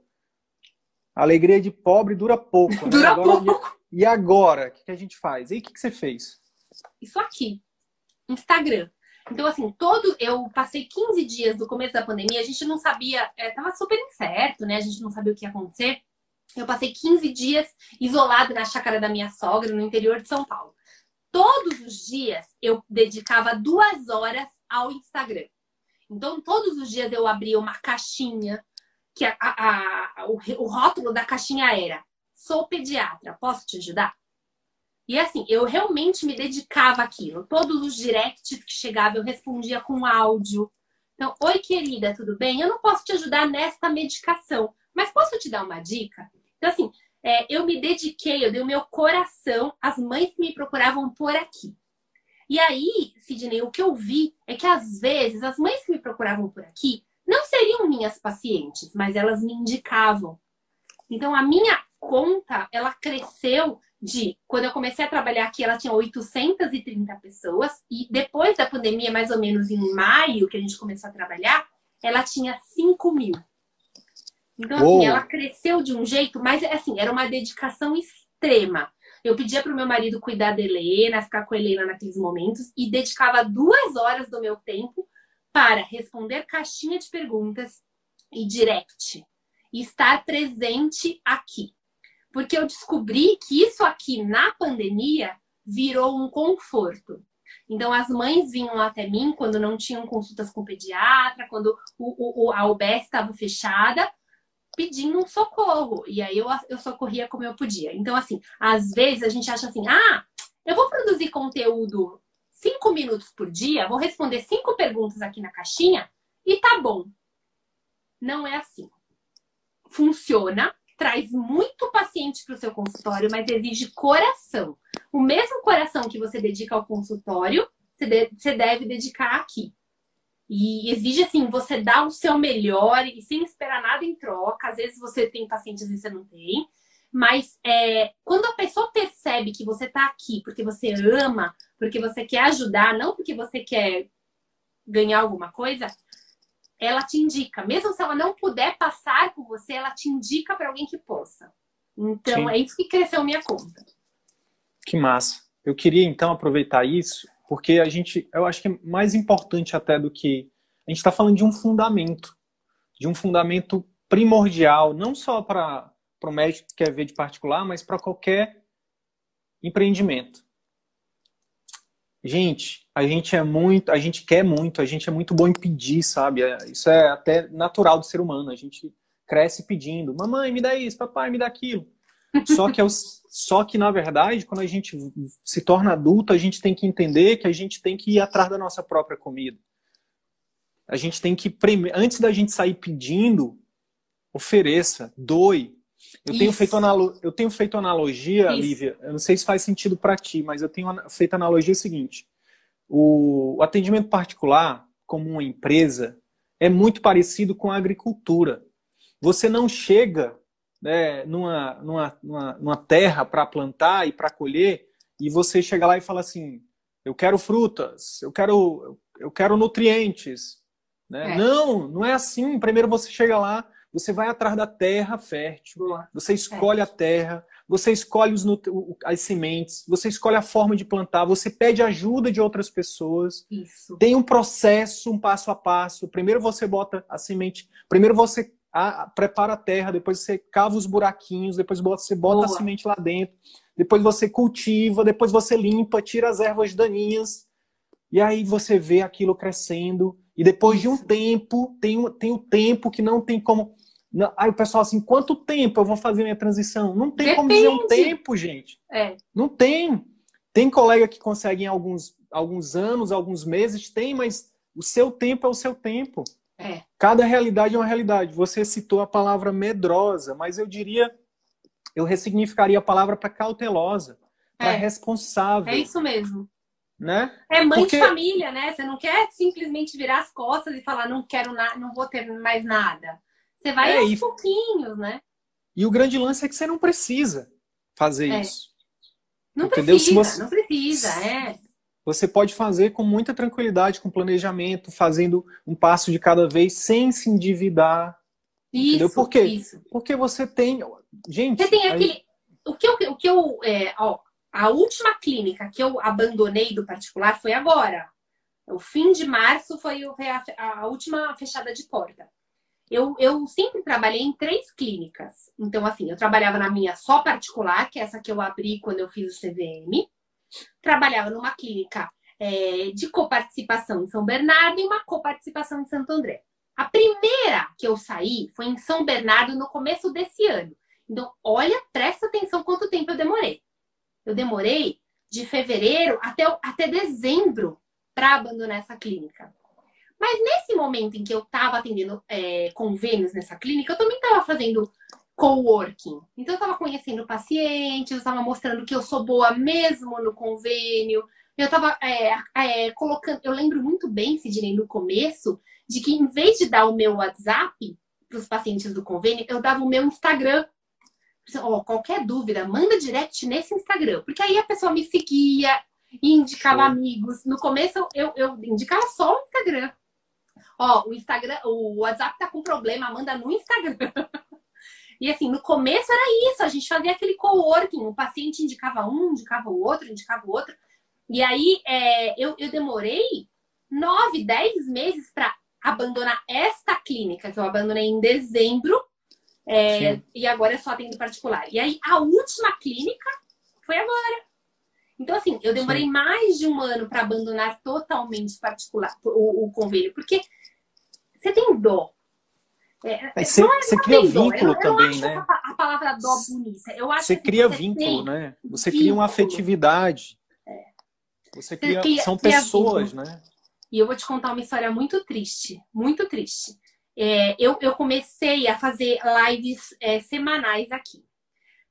a alegria de pobre dura pouco. Né? (laughs) Dura agora, pouco. E agora? O que a gente faz? E o que você fez? Isso aqui. Instagram. Então, assim, todo. Eu passei 15 dias do começo da pandemia, a gente não sabia, é, tava super incerto, né? A gente não sabia o que ia acontecer. Eu passei 15 dias isolada na chácara da minha sogra, no interior de São Paulo. Todos os dias eu dedicava duas horas ao Instagram. Então, todos os dias eu abria uma caixinha que a, a, a, o, o rótulo da caixinha era: sou pediatra, posso te ajudar? E assim, eu realmente me dedicava àquilo. Todos os directs que chegavam, eu respondia com áudio. Então, oi querida, tudo bem? Eu não posso te ajudar nesta medicação, mas posso te dar uma dica? Então, assim, é, eu me dediquei, eu dei o meu coração às mães que me procuravam por aqui. E aí, Sidney, o que eu vi é que às vezes as mães que me procuravam por aqui não seriam minhas pacientes, mas elas me indicavam. Então a minha conta, ela cresceu de quando eu comecei a trabalhar aqui, ela tinha 830 pessoas e depois da pandemia, mais ou menos em maio que a gente começou a trabalhar, ela tinha 5 mil. Então, assim, ela cresceu de um jeito, mas assim, era uma dedicação extrema. Eu pedia para o meu marido cuidar da Helena, ficar com a Helena naqueles momentos e dedicava duas horas do meu tempo para responder caixinha de perguntas e direct. E estar presente aqui. Porque eu descobri que isso aqui na pandemia virou um conforto. Então, as mães vinham até mim quando não tinham consultas com pediatra, quando o, o, a UBS estava fechada, pedindo um socorro. E aí eu, eu socorria como eu podia. Então, assim, às vezes a gente acha assim: ah, eu vou produzir conteúdo cinco minutos por dia, vou responder cinco perguntas aqui na caixinha e tá bom. Não é assim. Funciona, traz muito paciente para o seu consultório, mas exige coração. O mesmo coração que você dedica ao consultório, você deve dedicar aqui. E exige, assim, você dar o seu melhor e sem esperar nada em troca. Às vezes você tem pacientes e você não tem. Mas é, quando a pessoa percebe que você está aqui porque você ama, porque você quer ajudar, não porque você quer ganhar alguma coisa, ela te indica. Mesmo se ela não puder passar por você, ela te indica para alguém que possa. Então, Sim. é isso que cresceu minha conta. Que massa. Eu queria, então, aproveitar isso, porque a gente, eu acho que é mais importante até do que. A gente está falando de um fundamento, de um fundamento primordial, não só para para o médico que quer ver de particular, mas para qualquer empreendimento. Gente, a gente é muito, a gente quer muito, a gente é muito bom em pedir, sabe? É, isso é até natural do ser humano. A gente cresce pedindo, mamãe, me dá isso, papai, me dá aquilo. (laughs) Só que, é só que, na verdade, quando a gente se torna adulto, a gente tem que entender que a gente tem que ir atrás da nossa própria comida. A gente tem que, antes da gente sair pedindo, ofereça, doe. Eu tenho, feito eu tenho feito analogia, Isso. Lívia, eu não sei se faz sentido para ti, mas eu tenho feito analogia seguinte. O, o atendimento particular, como uma empresa, é muito parecido com a agricultura. Você não chega né, numa, numa, numa, numa terra para plantar e para colher e você chega lá e fala assim: eu quero frutas, eu quero, eu quero nutrientes. Né? É. Não, não é assim. Primeiro você chega lá, você vai atrás da terra fértil, você escolhe a terra, você escolhe os, as sementes, você escolhe a forma de plantar, você pede ajuda de outras pessoas. Isso. Tem um processo, um passo a passo. Primeiro você bota a semente, primeiro você a, prepara a terra, depois você cava os buraquinhos, depois você bota Boa. a semente lá dentro, depois você cultiva, depois você limpa, tira as ervas daninhas, e aí você vê aquilo crescendo. E depois Isso. de um tempo, tem, tem o tempo que não tem como não, aí o pessoal assim, quanto tempo eu vou fazer minha transição? Não tem Depende. como dizer um tempo, gente. É. Não tem. Tem colega que consegue em alguns, alguns anos, alguns meses, tem, mas o seu tempo é o seu tempo. É. Cada realidade é uma realidade. Você citou a palavra medrosa, mas eu diria, eu ressignificaria a palavra para cautelosa, para é. responsável. É isso mesmo. Né? É mãe Porque... de família, né? Você não quer simplesmente virar as costas e falar não quero nada, não vou ter mais nada. Você vai é, aos e... pouquinhos, né? E o grande lance é que você não precisa fazer é. isso. Não Entendeu? precisa, você... não precisa, é. Você pode fazer com muita tranquilidade, com planejamento, fazendo um passo de cada vez, sem se endividar. Isso, entendeu? Por quê? Isso. Porque você tem. Gente. Você tem aí... aquele. O que eu. O que eu é, ó, a última clínica que eu abandonei do particular foi agora. O fim de março foi a, última fechada de porta. Eu, eu sempre trabalhei em três clínicas. Então, assim, eu trabalhava na minha só particular, que é essa que eu abri quando eu fiz o CVM. Trabalhava numa clínica é, de coparticipação em São Bernardo e uma coparticipação em Santo André. A primeira que eu saí foi em São Bernardo no começo desse ano. Então, olha, presta atenção quanto tempo eu demorei. Eu demorei de fevereiro até, até dezembro para abandonar essa clínica. Mas nesse momento em que eu estava atendendo é, convênios nessa clínica, eu também estava fazendo coworking. Então, eu estava conhecendo pacientes, eu estava mostrando que eu sou boa mesmo no convênio. Eu estava é, é, colocando. Eu lembro muito bem, Sidney, no começo, de que em vez de dar o meu WhatsApp para os pacientes do convênio, eu dava o meu Instagram. Oh, qualquer dúvida, manda direct nesse Instagram. Porque aí a pessoa me seguia e indicava amigos. No começo eu, eu indicava só o Instagram. Ó, o Instagram, o WhatsApp tá com problema, manda no Instagram. (laughs) e assim, no começo era isso, a gente fazia aquele coworking, o paciente indicava um, indicava o outro, indicava o outro. E aí é, eu, eu demorei nove, dez meses para abandonar esta clínica, que eu abandonei em dezembro, é, e agora é só atendo particular. E aí a última clínica foi agora. Então, assim, eu demorei Sim. mais de um ano para abandonar totalmente particular o, o, convênio, porque você tem dó. É, você, é, você cria vínculo eu, também, né? A palavra dó bonita. Eu acho você que cria você vínculo, né? Você vínculo. cria uma afetividade. É. Você cria, cria são cria pessoas, vínculo. né? E eu vou te contar uma história muito triste, muito triste. É, eu, eu comecei a fazer lives é, semanais aqui.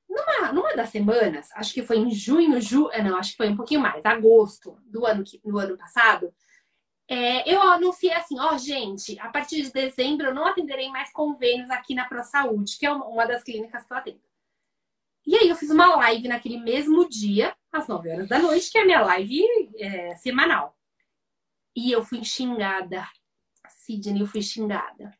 Numa, numa das semanas, acho que foi em junho, ju, é, não, acho que foi um pouquinho mais, agosto do ano, do ano passado, é, eu anunciei assim, ó, gente, a partir de dezembro eu não atenderei mais convênios aqui na ProSaúde, que é uma das clínicas que eu atendo. E aí eu fiz uma live naquele mesmo dia, às 9 horas da noite, que é a minha live é, semanal. E eu fui xingada. Sidney, eu fui xingada.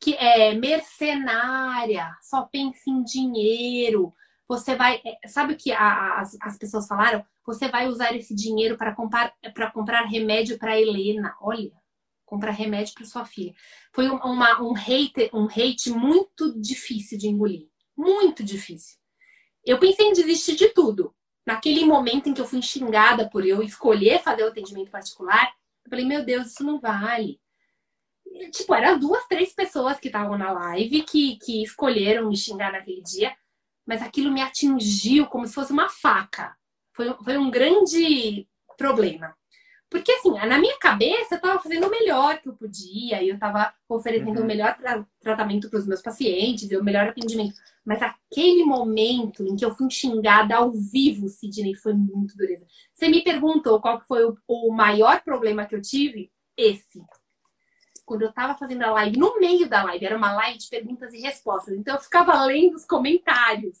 Que é mercenária, só pensa em dinheiro. Você vai. É, sabe o que a, as, as pessoas falaram? Você vai usar esse dinheiro para comprar, comprar remédio para Helena. Olha, comprar remédio para sua filha. Foi uma, um, hate, um hate muito difícil de engolir. Muito difícil. Eu pensei em desistir de tudo. Naquele momento em que eu fui xingada por eu escolher fazer o atendimento particular, eu falei, meu Deus, isso não vale. tipo, eram duas, três pessoas que estavam na live que, que escolheram me xingar naquele dia. mas aquilo me atingiu como se fosse uma faca. Foi, foi um grande problema. Porque, assim, na minha cabeça, eu estava fazendo o melhor que eu podia, e eu estava oferecendo uhum. o melhor tra tratamento para os meus pacientes, e o melhor atendimento. Mas aquele momento em que eu fui xingada ao vivo, Sidney, foi muito dureza. Você me perguntou qual foi o, o maior problema que eu tive? Esse. Quando eu estava fazendo a live, no meio da live, era uma live de perguntas e respostas. Então eu ficava lendo os comentários.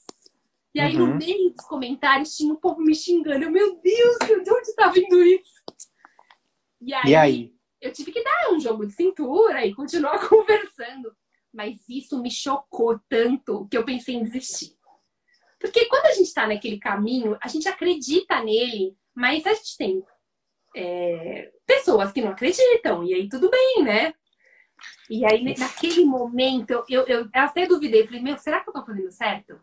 E aí, uhum. no meio dos comentários, tinha um povo me xingando. Eu, meu Deus, de onde está vindo isso? E aí, e aí, eu tive que dar um jogo de cintura e continuar (laughs) conversando. Mas isso me chocou tanto que eu pensei em desistir. Porque quando a gente está naquele caminho, a gente acredita nele, mas a gente tem é, pessoas que não acreditam, e aí tudo bem, né? E aí, naquele momento, eu, eu, eu até duvidei, falei, meu, será que eu tô fazendo certo?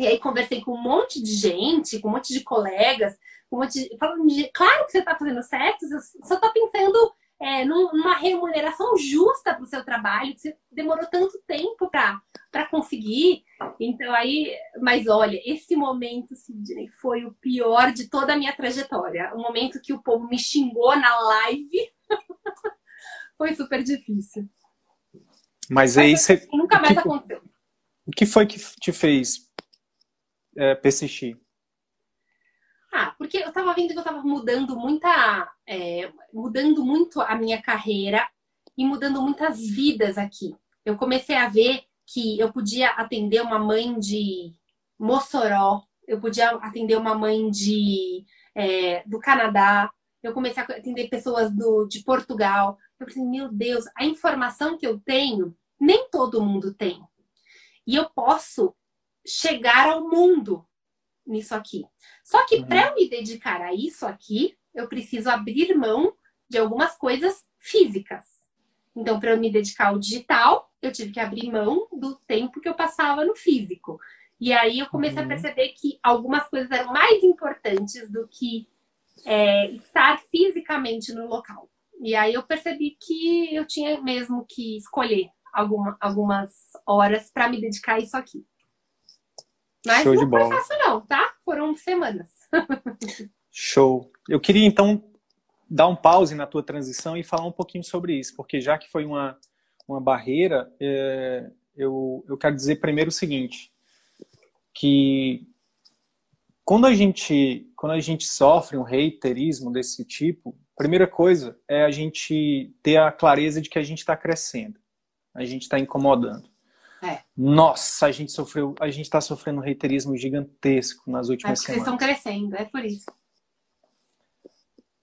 E aí conversei com um monte de gente, com um monte de colegas, com um monte de... falando de, claro que você está fazendo certo, você só está pensando é, numa remuneração justa para o seu trabalho, que você demorou tanto tempo para conseguir. Então aí, mas olha, esse momento, Sidney, foi o pior de toda a minha trajetória. O momento que o povo me xingou na live (laughs) foi super difícil. Mas, mas aí assim, você. Nunca mais que, aconteceu. O que foi que te fez é, persistir? Ah, porque eu tava vendo que eu tava mudando muita. É, mudando muito a minha carreira e mudando muitas vidas aqui. Eu comecei a ver que eu podia atender uma mãe de Mossoró, eu podia atender uma mãe de é, do Canadá, eu comecei a atender pessoas do, de Portugal. Eu pensei, meu Deus, a informação que eu tenho, nem todo mundo tem. E eu posso chegar ao mundo nisso aqui. Só que uhum. para eu me dedicar a isso aqui, eu preciso abrir mão de algumas coisas físicas. Então, para eu me dedicar ao digital, eu tive que abrir mão do tempo que eu passava no físico. E aí eu comecei uhum. a perceber que algumas coisas eram mais importantes do que é, estar fisicamente no local. E aí eu percebi que eu tinha mesmo que escolher alguma, algumas horas para me dedicar a isso aqui. Mas Show não de bola. foi fácil não, tá? Foram semanas. Show. Eu queria então dar um pause na tua transição e falar um pouquinho sobre isso, porque já que foi uma, uma barreira, é, eu, eu quero dizer primeiro o seguinte, que quando a gente quando a gente sofre um reiterismo desse tipo, primeira coisa é a gente ter a clareza de que a gente está crescendo, a gente está incomodando. É. Nossa, a gente sofreu, a gente está sofrendo um reiterismo gigantesco nas últimas é semanas. Vocês estão crescendo, é por isso.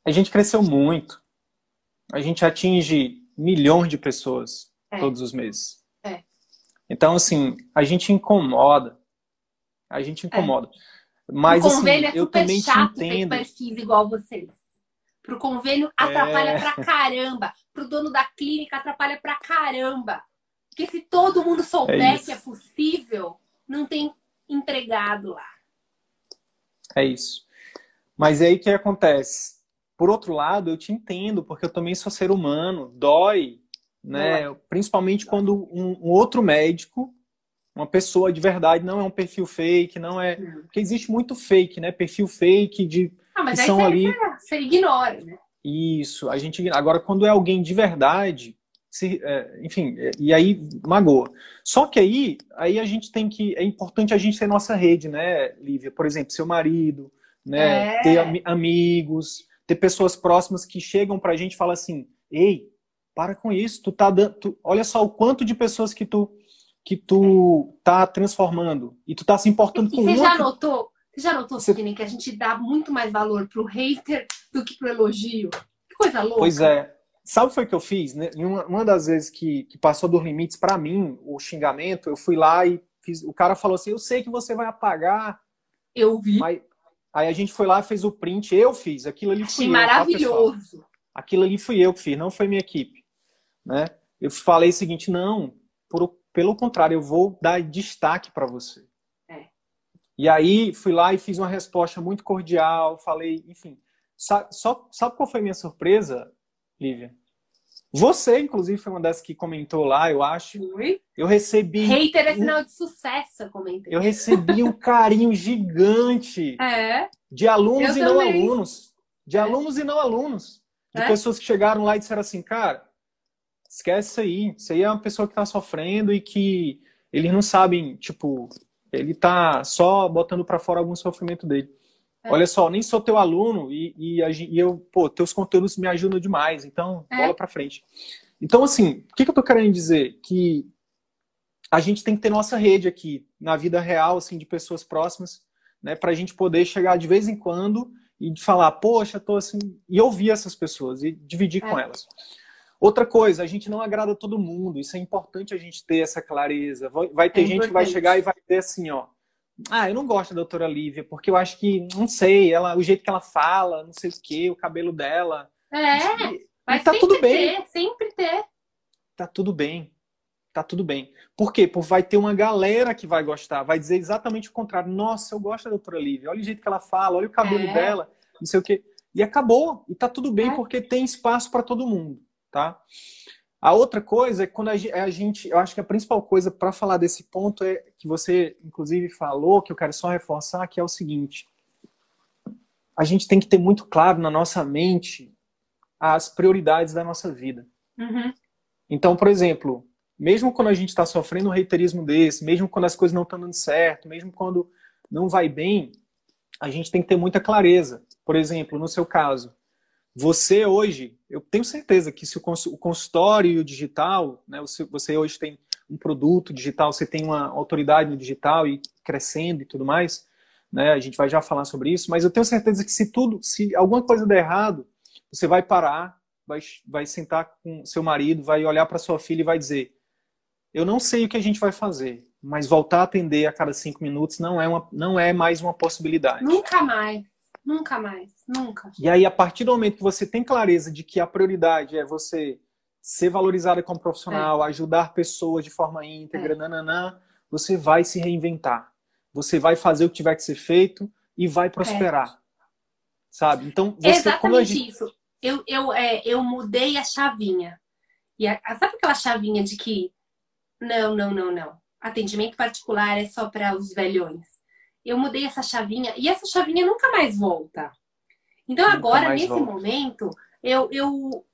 A gente cresceu muito. A gente atinge milhões de pessoas é. todos os meses. É. Então, assim, a gente incomoda. A gente incomoda. É. Mas, o assim, convênio assim, é super chato ter perfis igual vocês. Pro convênio atrapalha é... pra caramba. Pro dono da clínica atrapalha pra caramba. Porque se todo mundo souber é que é possível, não tem empregado lá. É isso. Mas aí o que acontece? Por outro lado, eu te entendo, porque eu também sou ser humano, dói, né? Principalmente quando um, um, outro médico, uma pessoa de verdade, não é um perfil fake, não é. Porque existe muito fake, né? Perfil fake de. Ah, mas que são ali. Você ignora, né? Isso, a gente. Agora, quando é alguém de verdade, se, é, enfim, é, e aí magoa. Só que aí, aí a gente tem que, é importante a gente ter nossa rede, né, Lívia? Por exemplo, seu marido, né, é. ter am amigos, ter pessoas próximas que chegam pra gente e falam assim, ei, para com isso, tu tá dando, tu, olha só o quanto de pessoas que tu que tu tá transformando e tu tá se importando e, com Você já notou? Você já notou, você... que a gente dá muito mais valor pro hater do que pro elogio? Que coisa louca. Pois é. Sabe o que foi que eu fiz? Né? Uma, uma das vezes que, que passou dos limites para mim, o xingamento, eu fui lá e fiz. O cara falou assim: Eu sei que você vai apagar. Eu vi. Mas, aí a gente foi lá e fez o print. Eu fiz. Aquilo ali fui eu, tá, maravilhoso. Tá, Aquilo ali fui eu que fiz, não foi minha equipe. Né? Eu falei o seguinte: Não, por, pelo contrário, eu vou dar destaque para você. É. E aí fui lá e fiz uma resposta muito cordial. Falei, enfim. Sabe, só, sabe qual foi a minha surpresa? Lívia. Você, inclusive, foi uma das que comentou lá, eu acho. Oi? Eu recebi. Hater é sinal de sucesso, eu comentei. Eu recebi um carinho gigante (laughs) é. de alunos eu e também. não alunos. De é. alunos e não alunos. De é. pessoas que chegaram lá e disseram assim, cara, esquece isso aí. Isso aí é uma pessoa que tá sofrendo e que eles não sabem, tipo, ele tá só botando para fora algum sofrimento dele. É. Olha só, nem sou teu aluno e, e, e, eu, pô, teus conteúdos me ajudam demais, então é. bola para frente. Então, assim, o que, que eu tô querendo dizer? Que a gente tem que ter nossa rede aqui, na vida real, assim, de pessoas próximas, né, pra gente poder chegar de vez em quando e falar, poxa, tô assim, e ouvir essas pessoas e dividir é. com elas. Outra coisa, a gente não agrada todo mundo, isso é importante a gente ter essa clareza. Vai, ter é gente que vai chegar e vai ter assim, ó, ah, eu não gosto da doutora Lívia, porque eu acho que, não sei, ela, o jeito que ela fala, não sei o que, o cabelo dela. É, mas tá tudo bem. Ter, sempre ter. Tá tudo bem. Tá tudo bem. Por quê? Porque vai ter uma galera que vai gostar, vai dizer exatamente o contrário. Nossa, eu gosto da doutora Lívia, olha o jeito que ela fala, olha o cabelo é. dela, não sei o quê. E acabou. E tá tudo bem, é. porque tem espaço para todo mundo, tá? A outra coisa é quando a gente, eu acho que a principal coisa para falar desse ponto é que você, inclusive, falou, que eu quero só reforçar, que é o seguinte: a gente tem que ter muito claro na nossa mente as prioridades da nossa vida. Uhum. Então, por exemplo, mesmo quando a gente está sofrendo um reiterismo desse, mesmo quando as coisas não estão dando certo, mesmo quando não vai bem, a gente tem que ter muita clareza. Por exemplo, no seu caso, você hoje, eu tenho certeza que se o consultório e o digital, né, você hoje tem um produto digital, você tem uma autoridade no digital e crescendo e tudo mais, né, a gente vai já falar sobre isso, mas eu tenho certeza que se tudo, se alguma coisa der errado, você vai parar, vai, vai sentar com seu marido, vai olhar para sua filha e vai dizer: Eu não sei o que a gente vai fazer, mas voltar a atender a cada cinco minutos não é, uma, não é mais uma possibilidade. Nunca mais. Nunca mais, nunca. E aí, a partir do momento que você tem clareza de que a prioridade é você ser valorizada como profissional, é. ajudar pessoas de forma íntegra, é. nananã, você vai se reinventar. Você vai fazer o que tiver que ser feito e vai prosperar. É. Sabe? Então, você, Exatamente gente... isso. Eu, eu, é, eu mudei a chavinha. E a, sabe aquela chavinha de que não, não, não, não. Atendimento particular é só para os velhões eu mudei essa chavinha e essa chavinha nunca mais volta. Então nunca agora, nesse volta. momento, eu, eu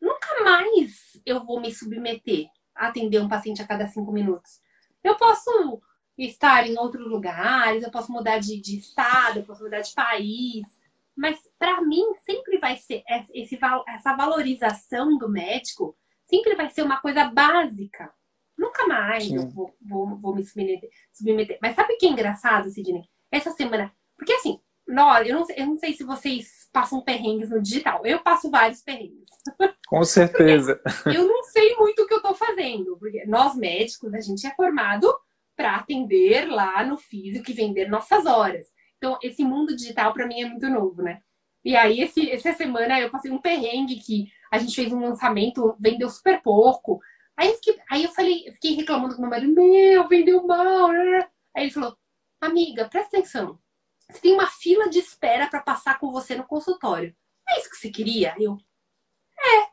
nunca mais eu vou me submeter a atender um paciente a cada cinco minutos. Eu posso estar em outros lugares, eu posso mudar de, de estado, eu posso mudar de país, mas para mim sempre vai ser esse, essa valorização do médico sempre vai ser uma coisa básica. Nunca mais eu vou, vou, vou me submeter, submeter. Mas sabe o que é engraçado, Sidney? Essa semana. Porque assim, nós, eu não, eu não sei se vocês passam perrengues no digital. Eu passo vários perrengues. (laughs) Com certeza. eu não sei muito o que eu tô fazendo. Porque nós médicos, a gente é formado para atender lá no físico e vender nossas horas. Então, esse mundo digital para mim é muito novo, né? E aí, esse, essa semana eu passei um perrengue que a gente fez um lançamento, vendeu super pouco. Aí eu, fiquei, aí eu falei, eu fiquei reclamando com meu marido, meu, vendeu mal. Aí ele falou, amiga, presta atenção. Você tem uma fila de espera para passar com você no consultório. É isso que você queria? Eu, é.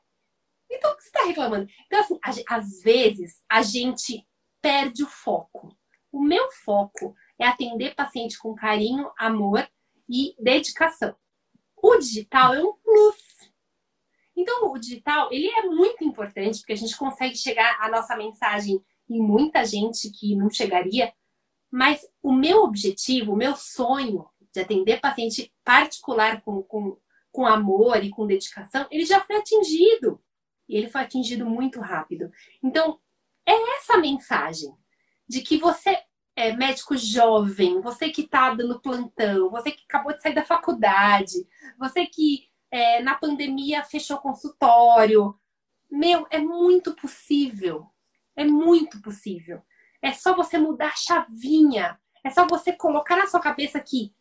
Então o que você está reclamando? Então, assim, às vezes a gente perde o foco. O meu foco é atender paciente com carinho, amor e dedicação. O digital é um plus. Então, o digital, ele é muito importante, porque a gente consegue chegar a nossa mensagem em muita gente que não chegaria. Mas o meu objetivo, o meu sonho de atender paciente particular com, com, com amor e com dedicação, ele já foi atingido. E ele foi atingido muito rápido. Então, é essa mensagem de que você é médico jovem, você que está dando plantão, você que acabou de sair da faculdade, você que é, na pandemia fechou consultório. Meu, é muito possível. É muito possível. É só você mudar a chavinha. É só você colocar na sua cabeça que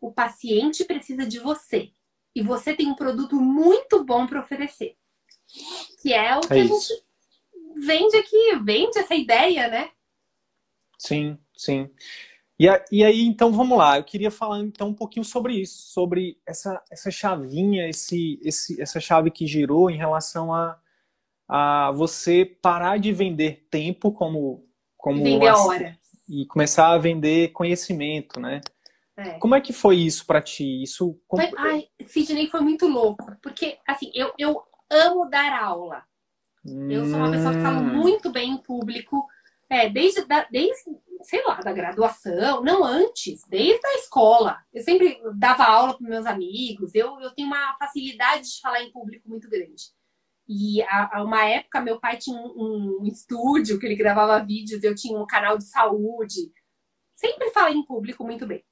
o paciente precisa de você. E você tem um produto muito bom para oferecer. Que é o que é a gente vende aqui, vende essa ideia, né? Sim, sim. E, a, e aí, então, vamos lá. Eu queria falar então um pouquinho sobre isso, sobre essa, essa chavinha, esse, esse, essa chave que girou em relação a, a você parar de vender tempo como como vender a hora e começar a vender conhecimento, né? É. Como é que foi isso para ti? Isso Mas, ai, Sidney foi muito louco, porque assim, eu, eu amo dar aula. Eu sou uma pessoa que fala hum. muito bem em público, é, desde, da, desde, sei lá, da graduação, não antes, desde a escola. Eu sempre dava aula para meus amigos, eu, eu tenho uma facilidade de falar em público muito grande. E a, uma época, meu pai tinha um, um, estúdio que ele gravava vídeos, eu tinha um canal de saúde. Sempre falei em público muito bem.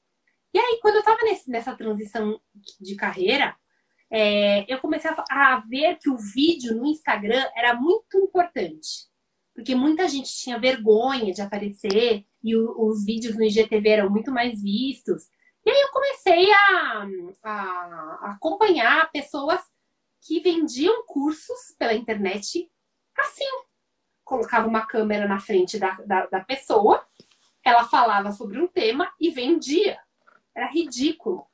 E aí, quando eu estava nessa transição de carreira, é, eu comecei a, a ver que o vídeo no Instagram era muito importante. Porque muita gente tinha vergonha de aparecer e o, os vídeos no IGTV eram muito mais vistos. E aí eu comecei a, a, acompanhar pessoas que vendiam cursos pela internet assim. Colocava uma câmera na frente da, da, da pessoa, ela falava sobre um tema e vendia. Era ridículo.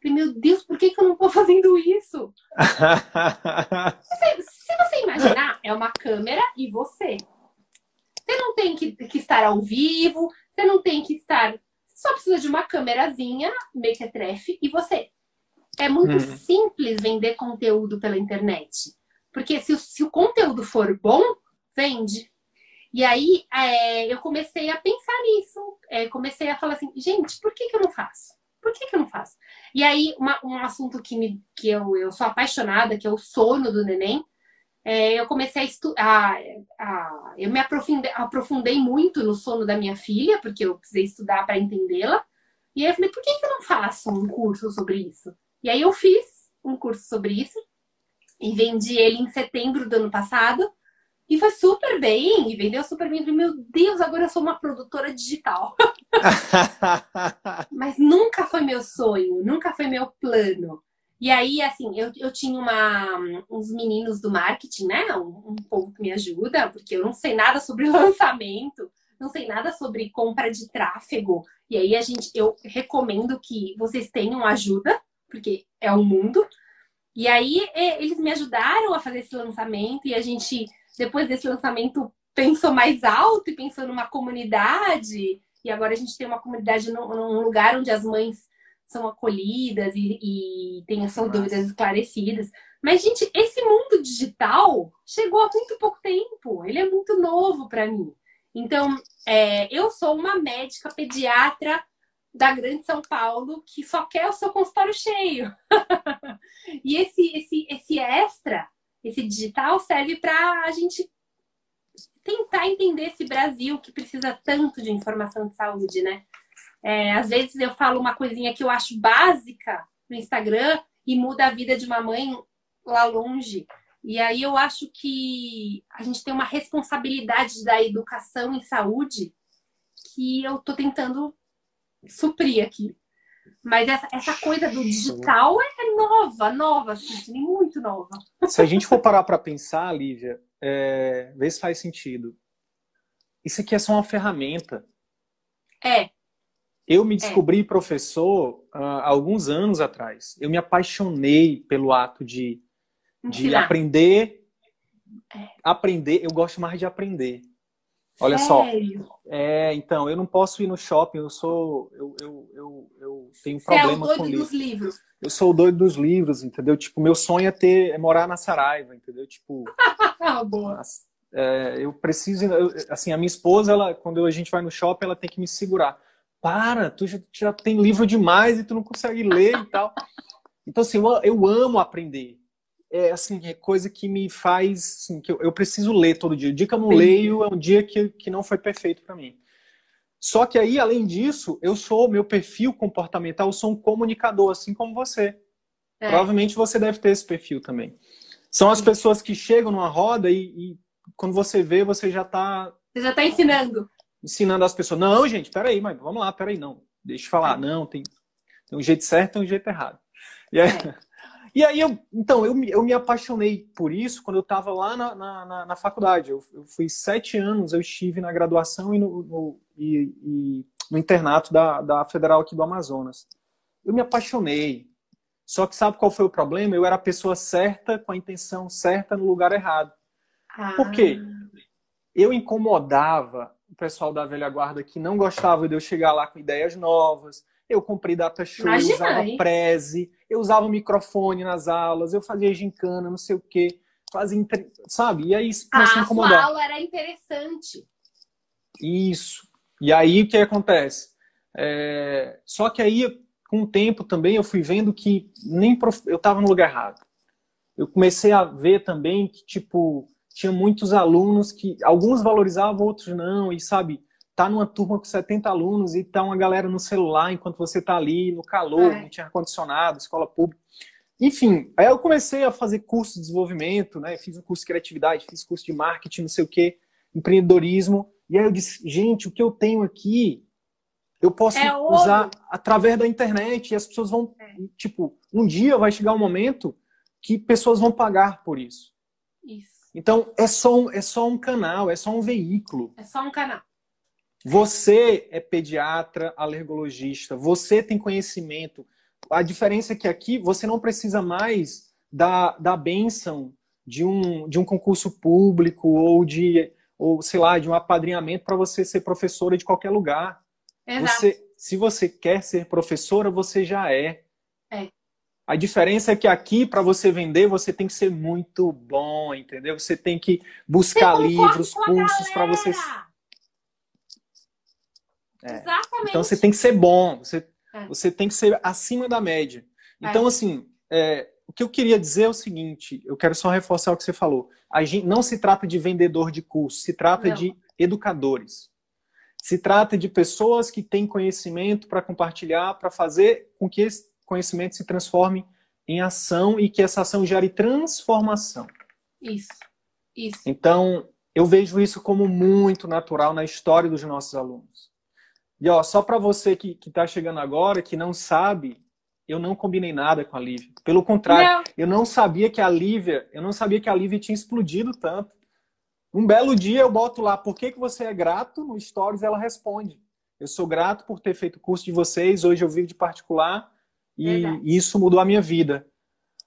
Falei, meu Deus, por que, que eu não estou fazendo isso? (laughs) se, se, você imaginar, é uma câmera e você. Você não tem que, que estar ao vivo, você não tem que estar. Você só precisa de uma câmerazinha, mequetrefe, e você. É muito uhum. simples vender conteúdo pela internet. Porque se, se o conteúdo for bom, vende. E aí é, eu comecei a pensar nisso. É, comecei a falar assim, gente, por que, que eu não faço? Por que, que eu não faço? E aí, uma, um assunto que, me, que eu, eu sou apaixonada, que é o sono do neném, é, eu comecei a estudar. Eu me aprofundei, aprofundei, muito no sono da minha filha, porque eu precisei estudar para entendê-la. E aí eu falei, por que, que eu não faço um curso sobre isso? E aí eu fiz um curso sobre isso e vendi ele em setembro do ano passado. E foi super bem, e vendeu super bem. Eu falei, meu Deus, agora eu sou uma produtora digital. (laughs) Mas nunca foi meu sonho, nunca foi meu plano. E aí, assim, eu, eu tinha uma, uns meninos do marketing, né? Um, um povo que me ajuda, porque eu não sei nada sobre (laughs) lançamento, não sei nada sobre compra de tráfego. E aí a gente, eu recomendo que vocês tenham ajuda, porque é o mundo. E aí eles me ajudaram a fazer esse lançamento e a gente, depois desse lançamento, pensou mais alto e pensou numa comunidade. E agora a gente tem uma comunidade num, num lugar onde as mães são acolhidas e, e têm as suas dúvidas esclarecidas. Mas, gente, esse mundo digital chegou há muito pouco tempo. Ele é muito novo para mim. Então, é, eu sou uma médica pediatra da Grande São Paulo que só quer o seu consultório cheio. (laughs) e esse, esse, esse extra, esse digital, serve para a gente tentar entender esse Brasil que precisa tanto de informação de saúde, né? É, às vezes eu falo uma coisinha que eu acho básica no Instagram e muda a vida de uma mãe lá longe. E aí eu acho que a gente tem uma responsabilidade da educação em saúde que eu tô tentando suprir aqui. Mas essa, essa coisa do digital é nova, nova, assim, muito nova. Se a gente for parar para pensar, Lívia, é, vê se faz sentido. Isso aqui é só uma ferramenta. É. Eu me descobri é. professor uh, há alguns anos atrás. Eu me apaixonei pelo ato de, de aprender. É. Aprender, eu gosto mais de aprender. Olha Sério? só. É, então, eu não posso ir no shopping, eu sou. Eu, eu, eu, eu tenho um problema é o doido com dos livros. Eu sou o doido dos livros, entendeu? Tipo, meu sonho é ter é morar na Saraiva, entendeu? Tipo. (laughs) Boa. É, eu preciso. Eu, assim, a minha esposa, ela, quando a gente vai no shopping, ela tem que me segurar. Para, tu já, já tem livro demais e tu não consegue ler e tal. Então, assim, eu, eu amo aprender é assim, é coisa que me faz, assim, que eu, eu, preciso ler todo dia. O dia que eu não Sim. leio é um dia que, que não foi perfeito para mim. Só que aí, além disso, eu sou, meu perfil comportamental, eu sou um comunicador, assim como você. É. Provavelmente você deve ter esse perfil também. São as pessoas que chegam numa roda e, e quando você vê, você já está... Você já está ensinando. Ensinando as pessoas. Não, gente, peraí, mas vamos lá, peraí, não. Deixa eu falar. É. Não, tem, tem um jeito certo e tem um jeito errado. E aí, é. (laughs) E aí, eu, então, eu, eu me apaixonei por isso quando eu estava lá na, na, na, faculdade. Eu, eu, fui sete anos, eu estive na graduação e no, no, e, e no internato da, da Federal aqui do Amazonas. Eu me apaixonei. Só que sabe qual foi o problema? Eu era a pessoa certa, com a intenção certa, no lugar errado. Ah. Por quê? Eu incomodava o pessoal da velha guarda que não gostava de eu chegar lá com ideias novas. Eu comprei data show, eu usava preze, eu usava microfone nas aulas, eu fazia gincana, não sei o quê. Fazia, sabe? E aí isso começou ah, a incomodar. A aula era interessante. Isso. E aí o que acontece? É... Só que aí, com o tempo também, eu fui vendo que nem prof... eu estava no lugar errado. Eu comecei a ver também que, tipo, tinha muitos alunos que alguns valorizavam, outros não, e sabe, tá numa turma com 70 alunos e tá uma galera no celular enquanto você tá ali no calor, é. não tinha ar-condicionado, escola pública. Enfim, aí eu comecei a fazer curso de desenvolvimento, né? Fiz um curso de criatividade, fiz curso de marketing, não sei o quê, empreendedorismo. E aí eu disse, gente, o que eu tenho aqui, eu posso é usar através da internet e as pessoas vão, é. tipo, um dia vai chegar um momento que pessoas vão pagar por isso. Isso. Então, é só, um, é só um canal, é só um veículo. É só um canal. Você é pediatra, alergologista, você tem conhecimento. A diferença é que aqui você não precisa mais da, da benção de um, de um concurso público ou de, ou sei lá, de um apadrinhamento para você ser professora de qualquer lugar. Exato. Você, se você quer ser professora, você já é. É. A diferença é que aqui, para você vender, você tem que ser muito bom, entendeu? Você tem que buscar livros, cursos para você. É. Exatamente. Então você tem que ser bom, você, é. você tem que ser acima da média. Então, é. assim, é, o que eu queria dizer é o seguinte: eu quero só reforçar o que você falou. A gente, não se trata de vendedor de curso, se trata não. de educadores. Se trata de pessoas que têm conhecimento para compartilhar, para fazer com que esse conhecimento se transforme em ação e que essa ação gere transformação. Isso, isso. Então, eu vejo isso como muito natural na história dos nossos alunos. E ó, só para você que está chegando agora, que não sabe, eu não combinei nada com a Lívia. Pelo contrário, não. eu não sabia que a Lívia, eu não sabia que a Lívia tinha explodido tanto. Um belo dia eu boto lá, por que, que você é grato? No Stories ela responde. Eu sou grato por ter feito o curso de vocês, hoje eu vivo de particular e Verdade. isso mudou a minha vida.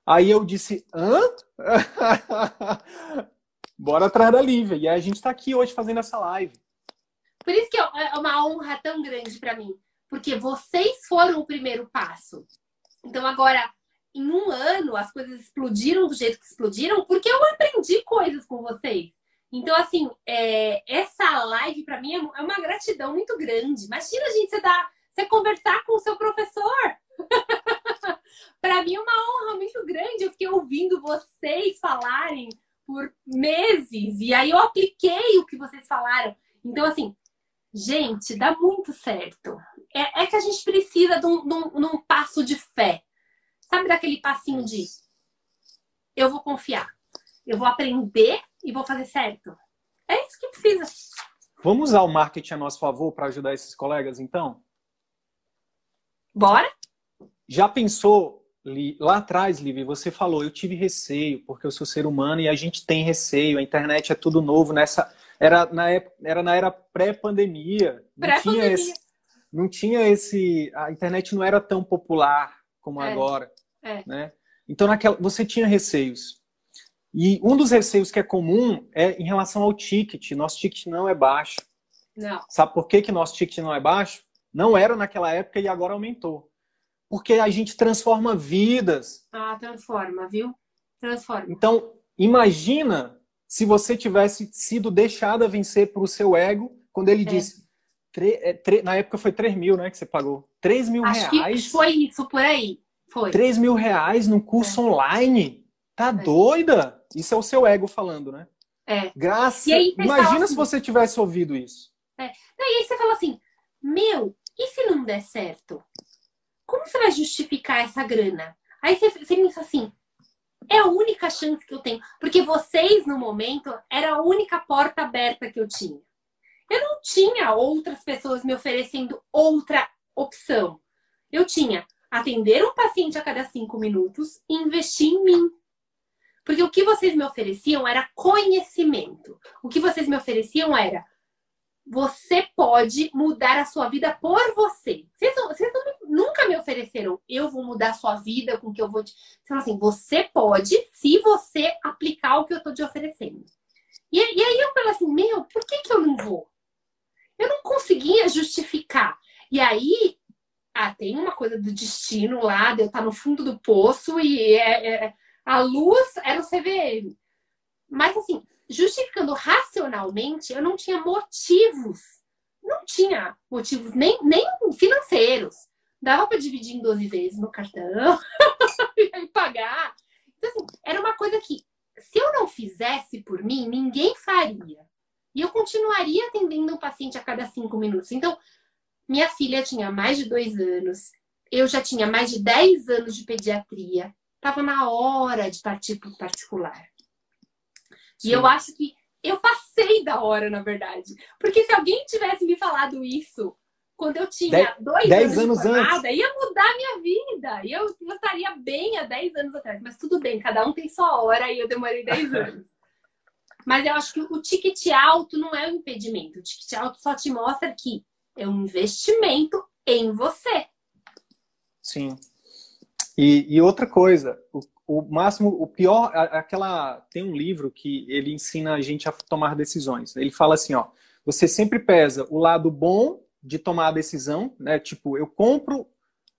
Aí eu disse, hã? (laughs) Bora atrás da Lívia. E aí a gente está aqui hoje fazendo essa live. Por isso que é uma honra tão grande para mim. Porque vocês foram o primeiro passo. Então agora, em um ano, as coisas explodiram do jeito que explodiram, porque eu aprendi coisas com vocês. Então, assim, é, essa live para mim é, é uma gratidão muito grande. Imagina, gente, você, dá, você conversar com o seu professor. (laughs) para mim é uma honra muito grande. Eu fiquei ouvindo vocês falarem por meses e aí eu apliquei o que vocês falaram. Então, assim, gente, dá muito certo. É, é que a gente precisa de um, de, um, de um passo de fé. Sabe daquele passinho de eu vou confiar, eu vou aprender e vou fazer certo. É isso que precisa. Vamos usar o marketing a nosso favor para ajudar esses colegas, então? Bora? Já pensou lá atrás, Livy, você falou, eu tive receio, porque eu sou ser humano e a gente tem receio, a internet é tudo novo nessa. Era na, época, era na era pré-pandemia. Pré não tinha esse. Não tinha esse. A internet não era tão popular como é, agora. É. Né? Então naquela, você tinha receios. E um dos receios que é comum é em relação ao ticket. Nosso ticket não é baixo. Não. Sabe por que, que nosso ticket não é baixo? Não era naquela época e agora aumentou. Porque a gente transforma vidas. Ah, transforma, viu? Transforma. Então, imagina se você tivesse sido deixada vencer por o seu ego quando ele é. disse. É, tre, na época foi 3 mil, né? Que você pagou. 3 mil Acho reais. Que foi isso, por aí. Foi. 3 mil reais num curso é. online. Tá é. doida? Isso é o seu ego falando, né? É. Graças. Imagina assim, se você tivesse ouvido isso. É. E aí você fala assim: meu, e se não der certo? Como você vai justificar essa grana? Aí você, você pensa assim, é a única chance que eu tenho. Porque vocês, no momento, era a única porta aberta que eu tinha. Eu não tinha outras pessoas me oferecendo outra opção. Eu tinha atender um paciente a cada cinco minutos e investir em mim. Porque o que vocês me ofereciam era conhecimento. O que vocês me ofereciam era você pode mudar a sua vida por você. Vocês, vocês nunca me ofereceram, eu vou mudar sua vida com o que eu vou te. Você assim, você pode se você aplicar o que eu estou te oferecendo. E, e aí eu falei assim, meu, por que, que eu não vou? Eu não conseguia justificar. E aí, ah, tem uma coisa do destino lá, de eu estar no fundo do poço e é, é, a luz era o CVM. Mas assim, justificando racionalmente, eu não tinha motivos. Não tinha motivos nem, nem financeiros. Dava para dividir em 12 vezes no cartão (laughs) e pagar. Então, assim, era uma coisa que, se eu não fizesse por mim, ninguém faria. E eu continuaria atendendo o paciente a cada cinco minutos. Então, minha filha tinha mais de dois anos, eu já tinha mais de dez anos de pediatria. Estava na hora de partir para o particular. Sim. E eu acho que eu passei da hora, na verdade. Porque se alguém tivesse me falado isso quando eu tinha dez, dois dez anos, anos formada, antes. ia mudar minha vida. E eu, eu estaria bem há 10 anos atrás. Mas tudo bem, cada um tem sua hora e eu demorei 10 (laughs) anos. Mas eu acho que o ticket alto não é um impedimento. O ticket alto só te mostra que é um investimento em você. Sim. E, e outra coisa, o, o, máximo, o pior, aquela tem um livro que ele ensina a gente a tomar decisões. Ele fala assim, ó, você sempre pesa o lado bom de tomar a decisão, né? Tipo, eu compro,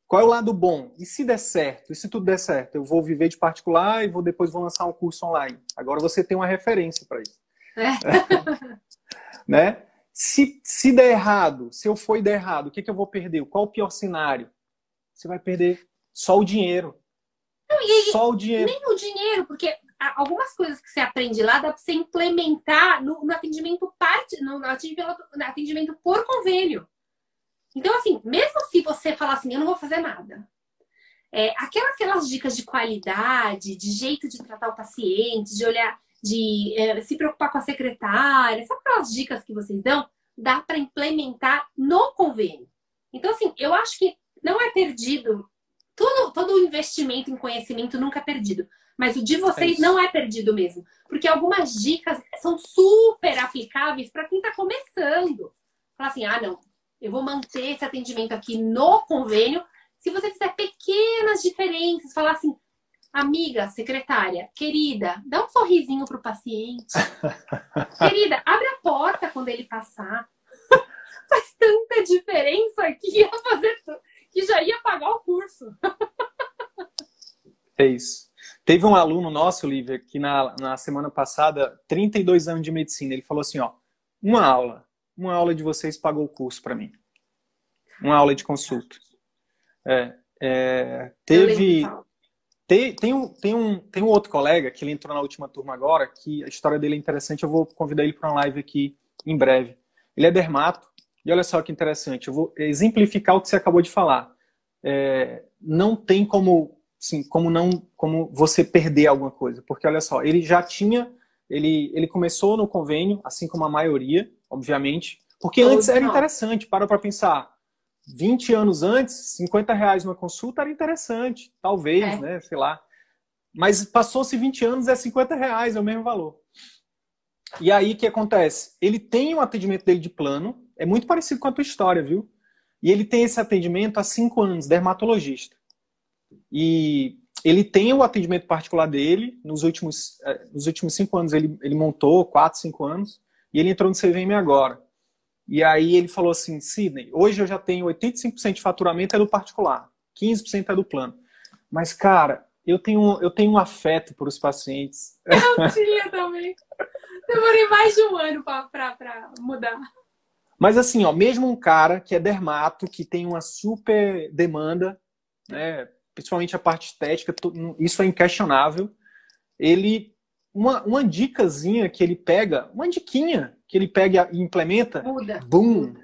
qual é o lado bom? E se der certo? E se tudo der certo? Eu vou viver de particular e vou depois vou lançar um curso online. Agora você tem uma referência para isso. É. (laughs) né? Se, se der errado, se eu for e der errado, o que, que eu vou perder? Qual o pior cenário? Você vai perder só o dinheiro. Não, e, só o dinheiro. Nem o dinheiro, porque algumas coisas que você aprende lá dá para você implementar no, no atendimento parte, no, no, atendimento, no atendimento por convênio. Então, assim, mesmo se você falar assim, eu não vou fazer nada, é, aquelas, aquelas dicas de qualidade, de jeito de tratar o paciente, de olhar, de é, se preocupar com a secretária, sabe aquelas dicas que vocês dão? Dá para implementar no convênio. Então, assim, eu acho que não é perdido. Todo, todo investimento em conhecimento nunca é perdido. Mas o de vocês é não é perdido mesmo. Porque algumas dicas são super aplicáveis para quem está começando. Falar assim, ah, não, eu vou manter esse atendimento aqui no convênio. Se você fizer pequenas diferenças, falar assim, amiga, secretária, querida, dá um sorrisinho pro paciente. (laughs) querida, abre a porta quando ele passar. (laughs) Faz tanta diferença que ia fazer que já ia pagar o curso. é isso. Teve um aluno nosso, Lívia, que na, na semana passada, 32 anos de medicina, ele falou assim, ó, uma aula, uma aula de vocês pagou o curso para mim. Uma aula de consulta. É, é, teve... Tem, tem, um, tem, um, tem um outro colega que ele entrou na última turma agora, que a história dele é interessante, eu vou convidar ele para uma live aqui em breve. Ele é dermato, e olha só que interessante, eu vou exemplificar o que você acabou de falar. É, não tem como como não, como você perder alguma coisa, porque olha só, ele já tinha, ele, ele começou no convênio, assim como a maioria, obviamente, porque antes era interessante, para para pensar, 20 anos antes, 50 reais uma consulta era interessante, talvez, é. né, sei lá, mas passou-se 20 anos, é 50 reais, é o mesmo valor. E aí, o que acontece? Ele tem o atendimento dele de plano, é muito parecido com a tua história, viu? E ele tem esse atendimento há cinco anos, dermatologista. E ele tem o atendimento particular dele. Nos últimos, eh, nos últimos cinco anos ele, ele montou, quatro, cinco anos. E ele entrou no CVM agora. E aí ele falou assim, Sidney, hoje eu já tenho 85% de faturamento é do particular, 15% é do plano. Mas, cara, eu tenho, eu tenho um afeto por os pacientes. (laughs) Eu tinha também. Demorei mais de um ano para mudar. Mas assim, ó, mesmo um cara que é dermato, que tem uma super demanda, né, principalmente a parte estética, isso é inquestionável. Ele, uma, uma dicasinha que ele pega, uma diquinha que ele pega e implementa, Muda. boom!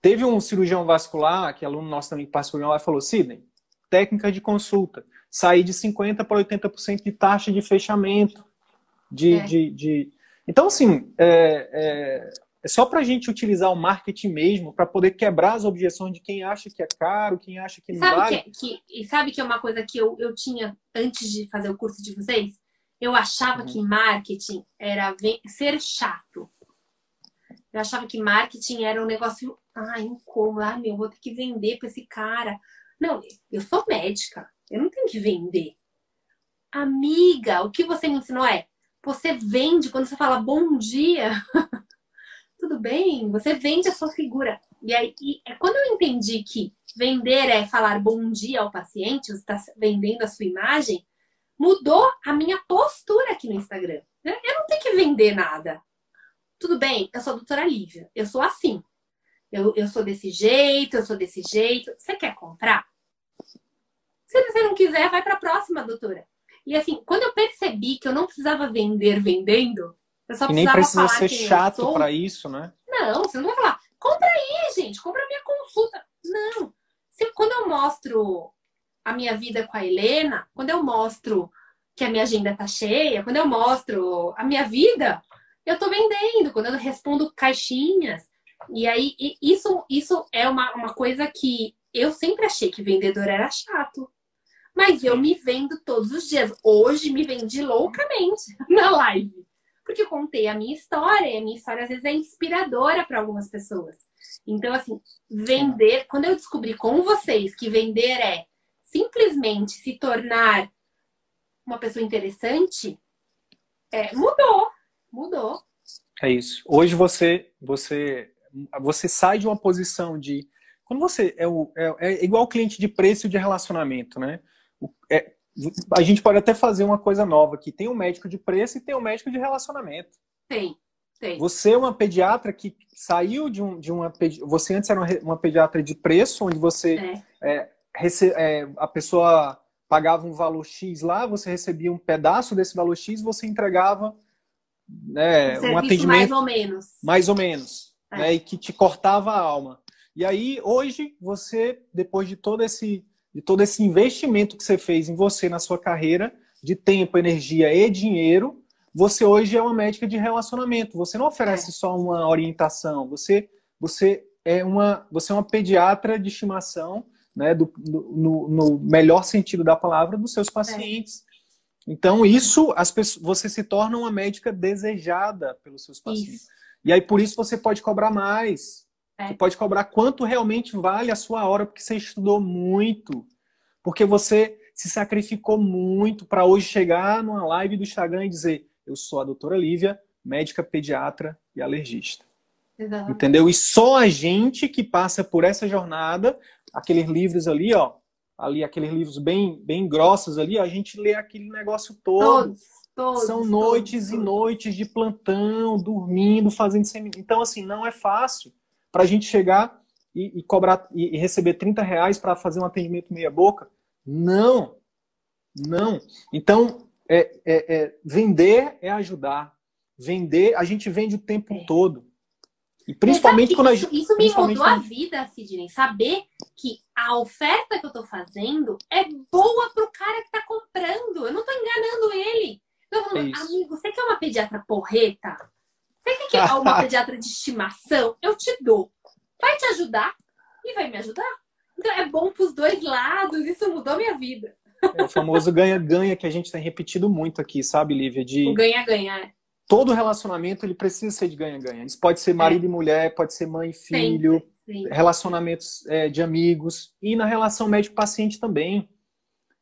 Teve um cirurgião vascular, que é aluno nosso também que participou lá, e falou, Sidney, técnica de consulta, sair de 50% para 80% de taxa de fechamento. De, é. de, de... Então, assim, é, é é só para a gente utilizar o marketing mesmo para poder quebrar as objeções de quem acha que é caro, quem acha que não sabe vale. Que, que, e sabe que é uma coisa que eu, eu tinha antes de fazer o curso de vocês? Eu achava uhum. que marketing era ser chato. Eu achava que marketing era um negócio, ai, como, ah, meu, vou ter que vender para esse cara. Não, eu sou médica, eu não tenho que vender. Amiga, o que você me ensinou é você vende, quando você fala bom dia, (laughs) tudo bem, você vende a sua figura. E aí, e é quando eu entendi que vender é falar bom dia ao paciente, você está vendendo a sua imagem, mudou a minha postura aqui no Instagram. Né? Eu não tenho que vender nada. Tudo bem, eu sou a doutora Lívia, eu sou assim. Eu, eu sou desse jeito, eu sou desse jeito. Você quer comprar? Se você não quiser, vai para a próxima, doutora. E assim, quando eu percebi que eu não precisava vender vendendo, eu só e nem precisa ser chato para isso, né? Não, você não vai falar, compra aí, gente, compra minha consulta. Não. Se, quando eu mostro a minha vida com a Helena, quando eu mostro que a minha agenda tá cheia, quando eu mostro a minha vida, eu tô vendendo, quando eu respondo caixinhas. E aí, isso, isso é uma, uma coisa que eu sempre achei que vendedor era chato. Mas eu me vendo todos os dias. Hoje me vendi loucamente (laughs) na live. Porque eu contei a minha história, e a minha história às vezes é inspiradora para algumas pessoas. Então, assim, vender, quando eu descobri com vocês que vender é simplesmente se tornar uma pessoa interessante, é, mudou. Mudou. É isso. Hoje você, você, você sai de uma posição de. Quando você é, o, é, é igual cliente de preço de relacionamento, né? É, a gente pode até fazer uma coisa nova aqui. Tem um médico de preço e tem um médico de relacionamento. Tem, tem. Você é uma pediatra que saiu de, um, de uma. Você antes era uma, pediatra de preço, onde você. É. É, rece, é, a pessoa pagava um valor X lá, você recebia um pedaço desse valor X, você entregava né, um, um atendimento. Mais ou menos. Mais ou menos. É. Né, e que te cortava a alma. E aí, hoje, você, depois de todo esse de todo esse investimento que você fez em você na sua carreira, de tempo, energia e dinheiro, você hoje é uma médica de relacionamento. Você não oferece só uma orientação, você, você, é, uma, você é uma pediatra de estimação, né, do, do no, no, melhor sentido da palavra, dos seus pacientes. É. Então, isso, as pessoas, você se torna uma médica desejada pelos seus pacientes. Isso. E aí, por isso, você pode cobrar mais. É. Você pode cobrar quanto realmente vale a sua hora, porque você estudou muito, porque você se sacrificou muito para hoje chegar numa live do Instagram e dizer: Eu sou a doutora Lívia, médica pediatra e alergista. Exatamente. Entendeu? E só a gente que passa por essa jornada, aqueles livros ali, ó, ali aqueles livros bem, bem grossos ali, ó, a gente lê aquele negócio todo. Todos, todos, São noites todos, e noites de plantão, dormindo, fazendo seminário. Então, assim, não é fácil para a gente chegar e, e cobrar e, e, receber 30 reais para fazer um atendimento meia boca? Não, não. Então, é, é, é, vender é ajudar. Vender, a gente vende o tempo é. todo. E principalmente quando a gente. Isso me mudou a vida, Sidney. Saber que a oferta que eu estou fazendo é boa para o cara que está comprando. Eu não estou enganando ele. Eu tô falando, amigo, você quer uma pediatra porreta? Você quer uma (laughs) pediatra de estimação? Eu te dou. Vai te ajudar e vai me ajudar. Então é bom para os dois lados. Isso mudou minha vida. É o famoso ganha-ganha que a gente tem repetido muito aqui, sabe, Lívia? De... O ganha-ganha, é. Todo relacionamento ele precisa ser de ganha-ganha. Isso pode ser marido é. e mulher, pode ser mãe e filho, relacionamentos é, de amigos e na relação médico-paciente também.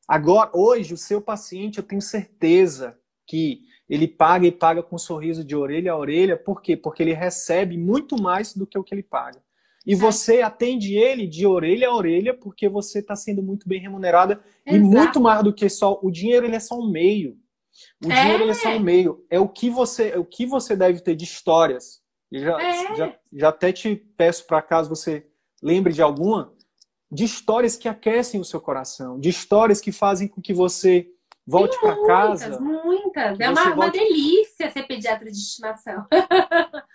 Agora, hoje, o seu paciente, eu tenho certeza que ele paga e paga com um sorriso de orelha a orelha, por quê? Porque ele recebe muito mais do que o que ele paga. E você atende ele de orelha a orelha porque você está sendo muito bem remunerada Exato. e muito mais do que só o dinheiro ele é só um meio. O é. dinheiro ele é só um meio. É o que você, é o que você deve ter de histórias. Eu já, é. já, já até te peço para caso você lembre de alguma, de histórias que aquecem o seu coração, de histórias que fazem com que você volte para casa. Muitas, É uma, volte... uma delícia ser pediatra de estimação. (laughs)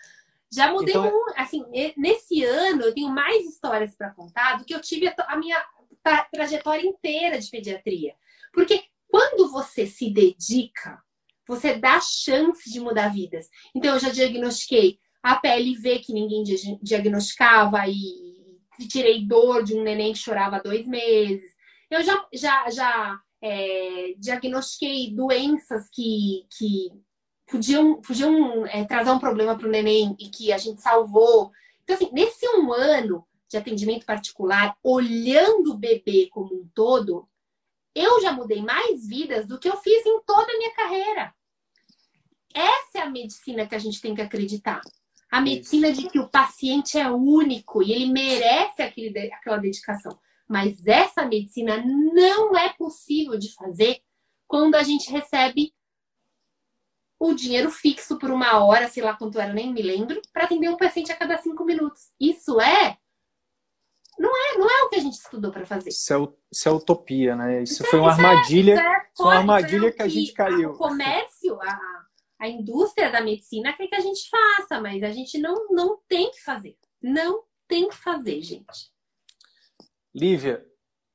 Já mudei então, muito. Assim, nesse ano eu tenho mais histórias para contar do que eu tive a, minha tra trajetória inteira de pediatria. Porque quando você se dedica, você dá chance de mudar vidas. Então, eu já diagnostiquei a PLV que ninguém diagnosticava e tirei dor de um neném que chorava há dois meses. Eu já, já, já é, diagnostiquei doenças que, que podiam, podiam é, trazer um problema para o neném e que a gente salvou. Então, assim, nesse um ano de atendimento particular, olhando o bebê como um todo, eu já mudei mais vidas do que eu fiz em toda a minha carreira. essa é a medicina que a gente tem que acreditar. A medicina de que o paciente é único e ele merece aquele, aquela dedicação. Mas essa medicina não é possível de fazer quando a gente recebe o dinheiro fixo por uma hora, sei lá quanto era, nem me lembro, para atender um paciente a cada cinco minutos. Isso é não é, não é o que a gente estudou para fazer. Isso é, isso é, utopia, né? Isso, isso foi uma é, armadilha, isso é, foi uma armadilha é que a gente caiu. O comércio, a, a indústria da medicina quer que a gente faça, mas a gente não, não tem que fazer. Não tem que fazer, gente. Lívia,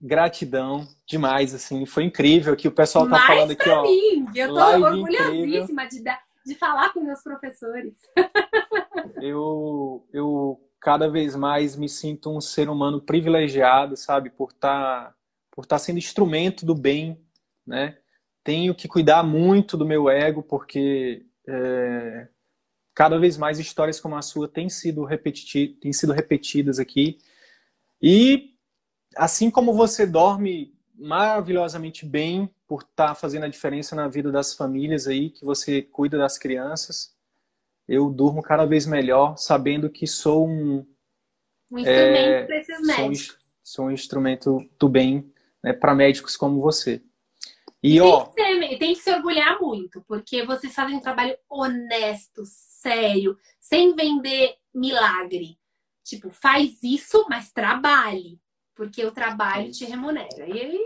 gratidão demais, assim, foi incrível que o pessoal tá Mais falando aqui, ó. Mim. Eu tô orgulhosíssima de, de falar com meus professores. (laughs) eu, eu cada vez mais me sinto um ser humano privilegiado, sabe, por estar tá, por estar tá sendo instrumento do bem, né? tenho que cuidar muito do meu ego, porque é, cada vez mais histórias como a sua têm sido, repeti têm sido repetidas aqui. E assim como você dorme maravilhosamente bem por estar tá fazendo a diferença na vida das famílias aí, que você cuida das crianças, eu durmo cada vez melhor, sabendo que sou um, um instrumento é, para esses médicos. Sou, sou um instrumento do bem né, para médicos como você. E, ó, tem, que ser, tem que se orgulhar muito, porque vocês fazem um trabalho honesto, sério, sem vender milagre. Tipo, faz isso, mas trabalhe, porque o trabalho é te remunera. E aí,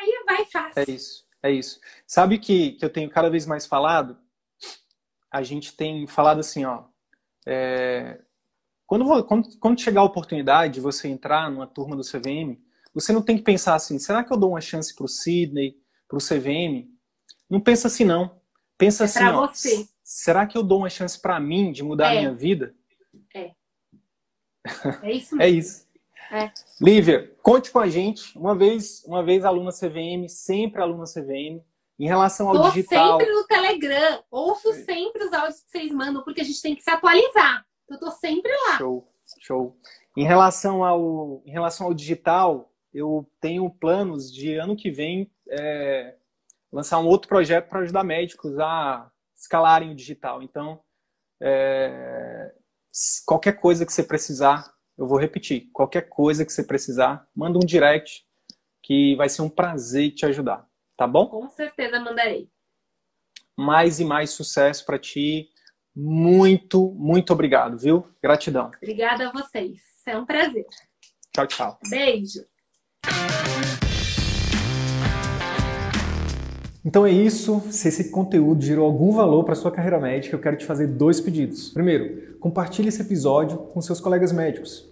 aí vai fácil. É isso, é isso. Sabe que, que eu tenho cada vez mais falado? A gente tem falado assim, ó. É, quando, quando, quando chegar a oportunidade de você entrar numa turma do CVM, você não tem que pensar assim, será que eu dou uma chance para o Sidney? para o CVM, não pensa assim não. Pensa é assim, ó, você. será que eu dou uma chance para mim de mudar é. a minha vida? É. É isso (laughs) mesmo. é isso. É. Lívia, conte com a gente. Uma vez, uma vez aluna CVM, sempre aluna CVM. Em relação ao Tô digital. sempre no Telegram. Ouço é. sempre os áudios que vocês mandam, porque a gente tem que se atualizar. Eu tô sempre lá. Show, show. Em relação ao, em relação ao digital, eu tenho planos de ano que vem é, lançar um outro projeto para ajudar médicos a escalarem o digital. Então, é, qualquer coisa que você precisar, eu vou repetir, qualquer coisa que você precisar, manda um direct que vai ser um prazer te ajudar, tá bom? Com certeza mandarei. Mais e mais sucesso para ti. Muito, muito obrigado, viu? Gratidão. Obrigada a vocês. É um prazer. Tchau, tchau. Beijo. Então é isso. Se esse conteúdo gerou algum valor para sua carreira médica, eu quero te fazer dois pedidos. Primeiro, compartilhe esse episódio com seus colegas médicos,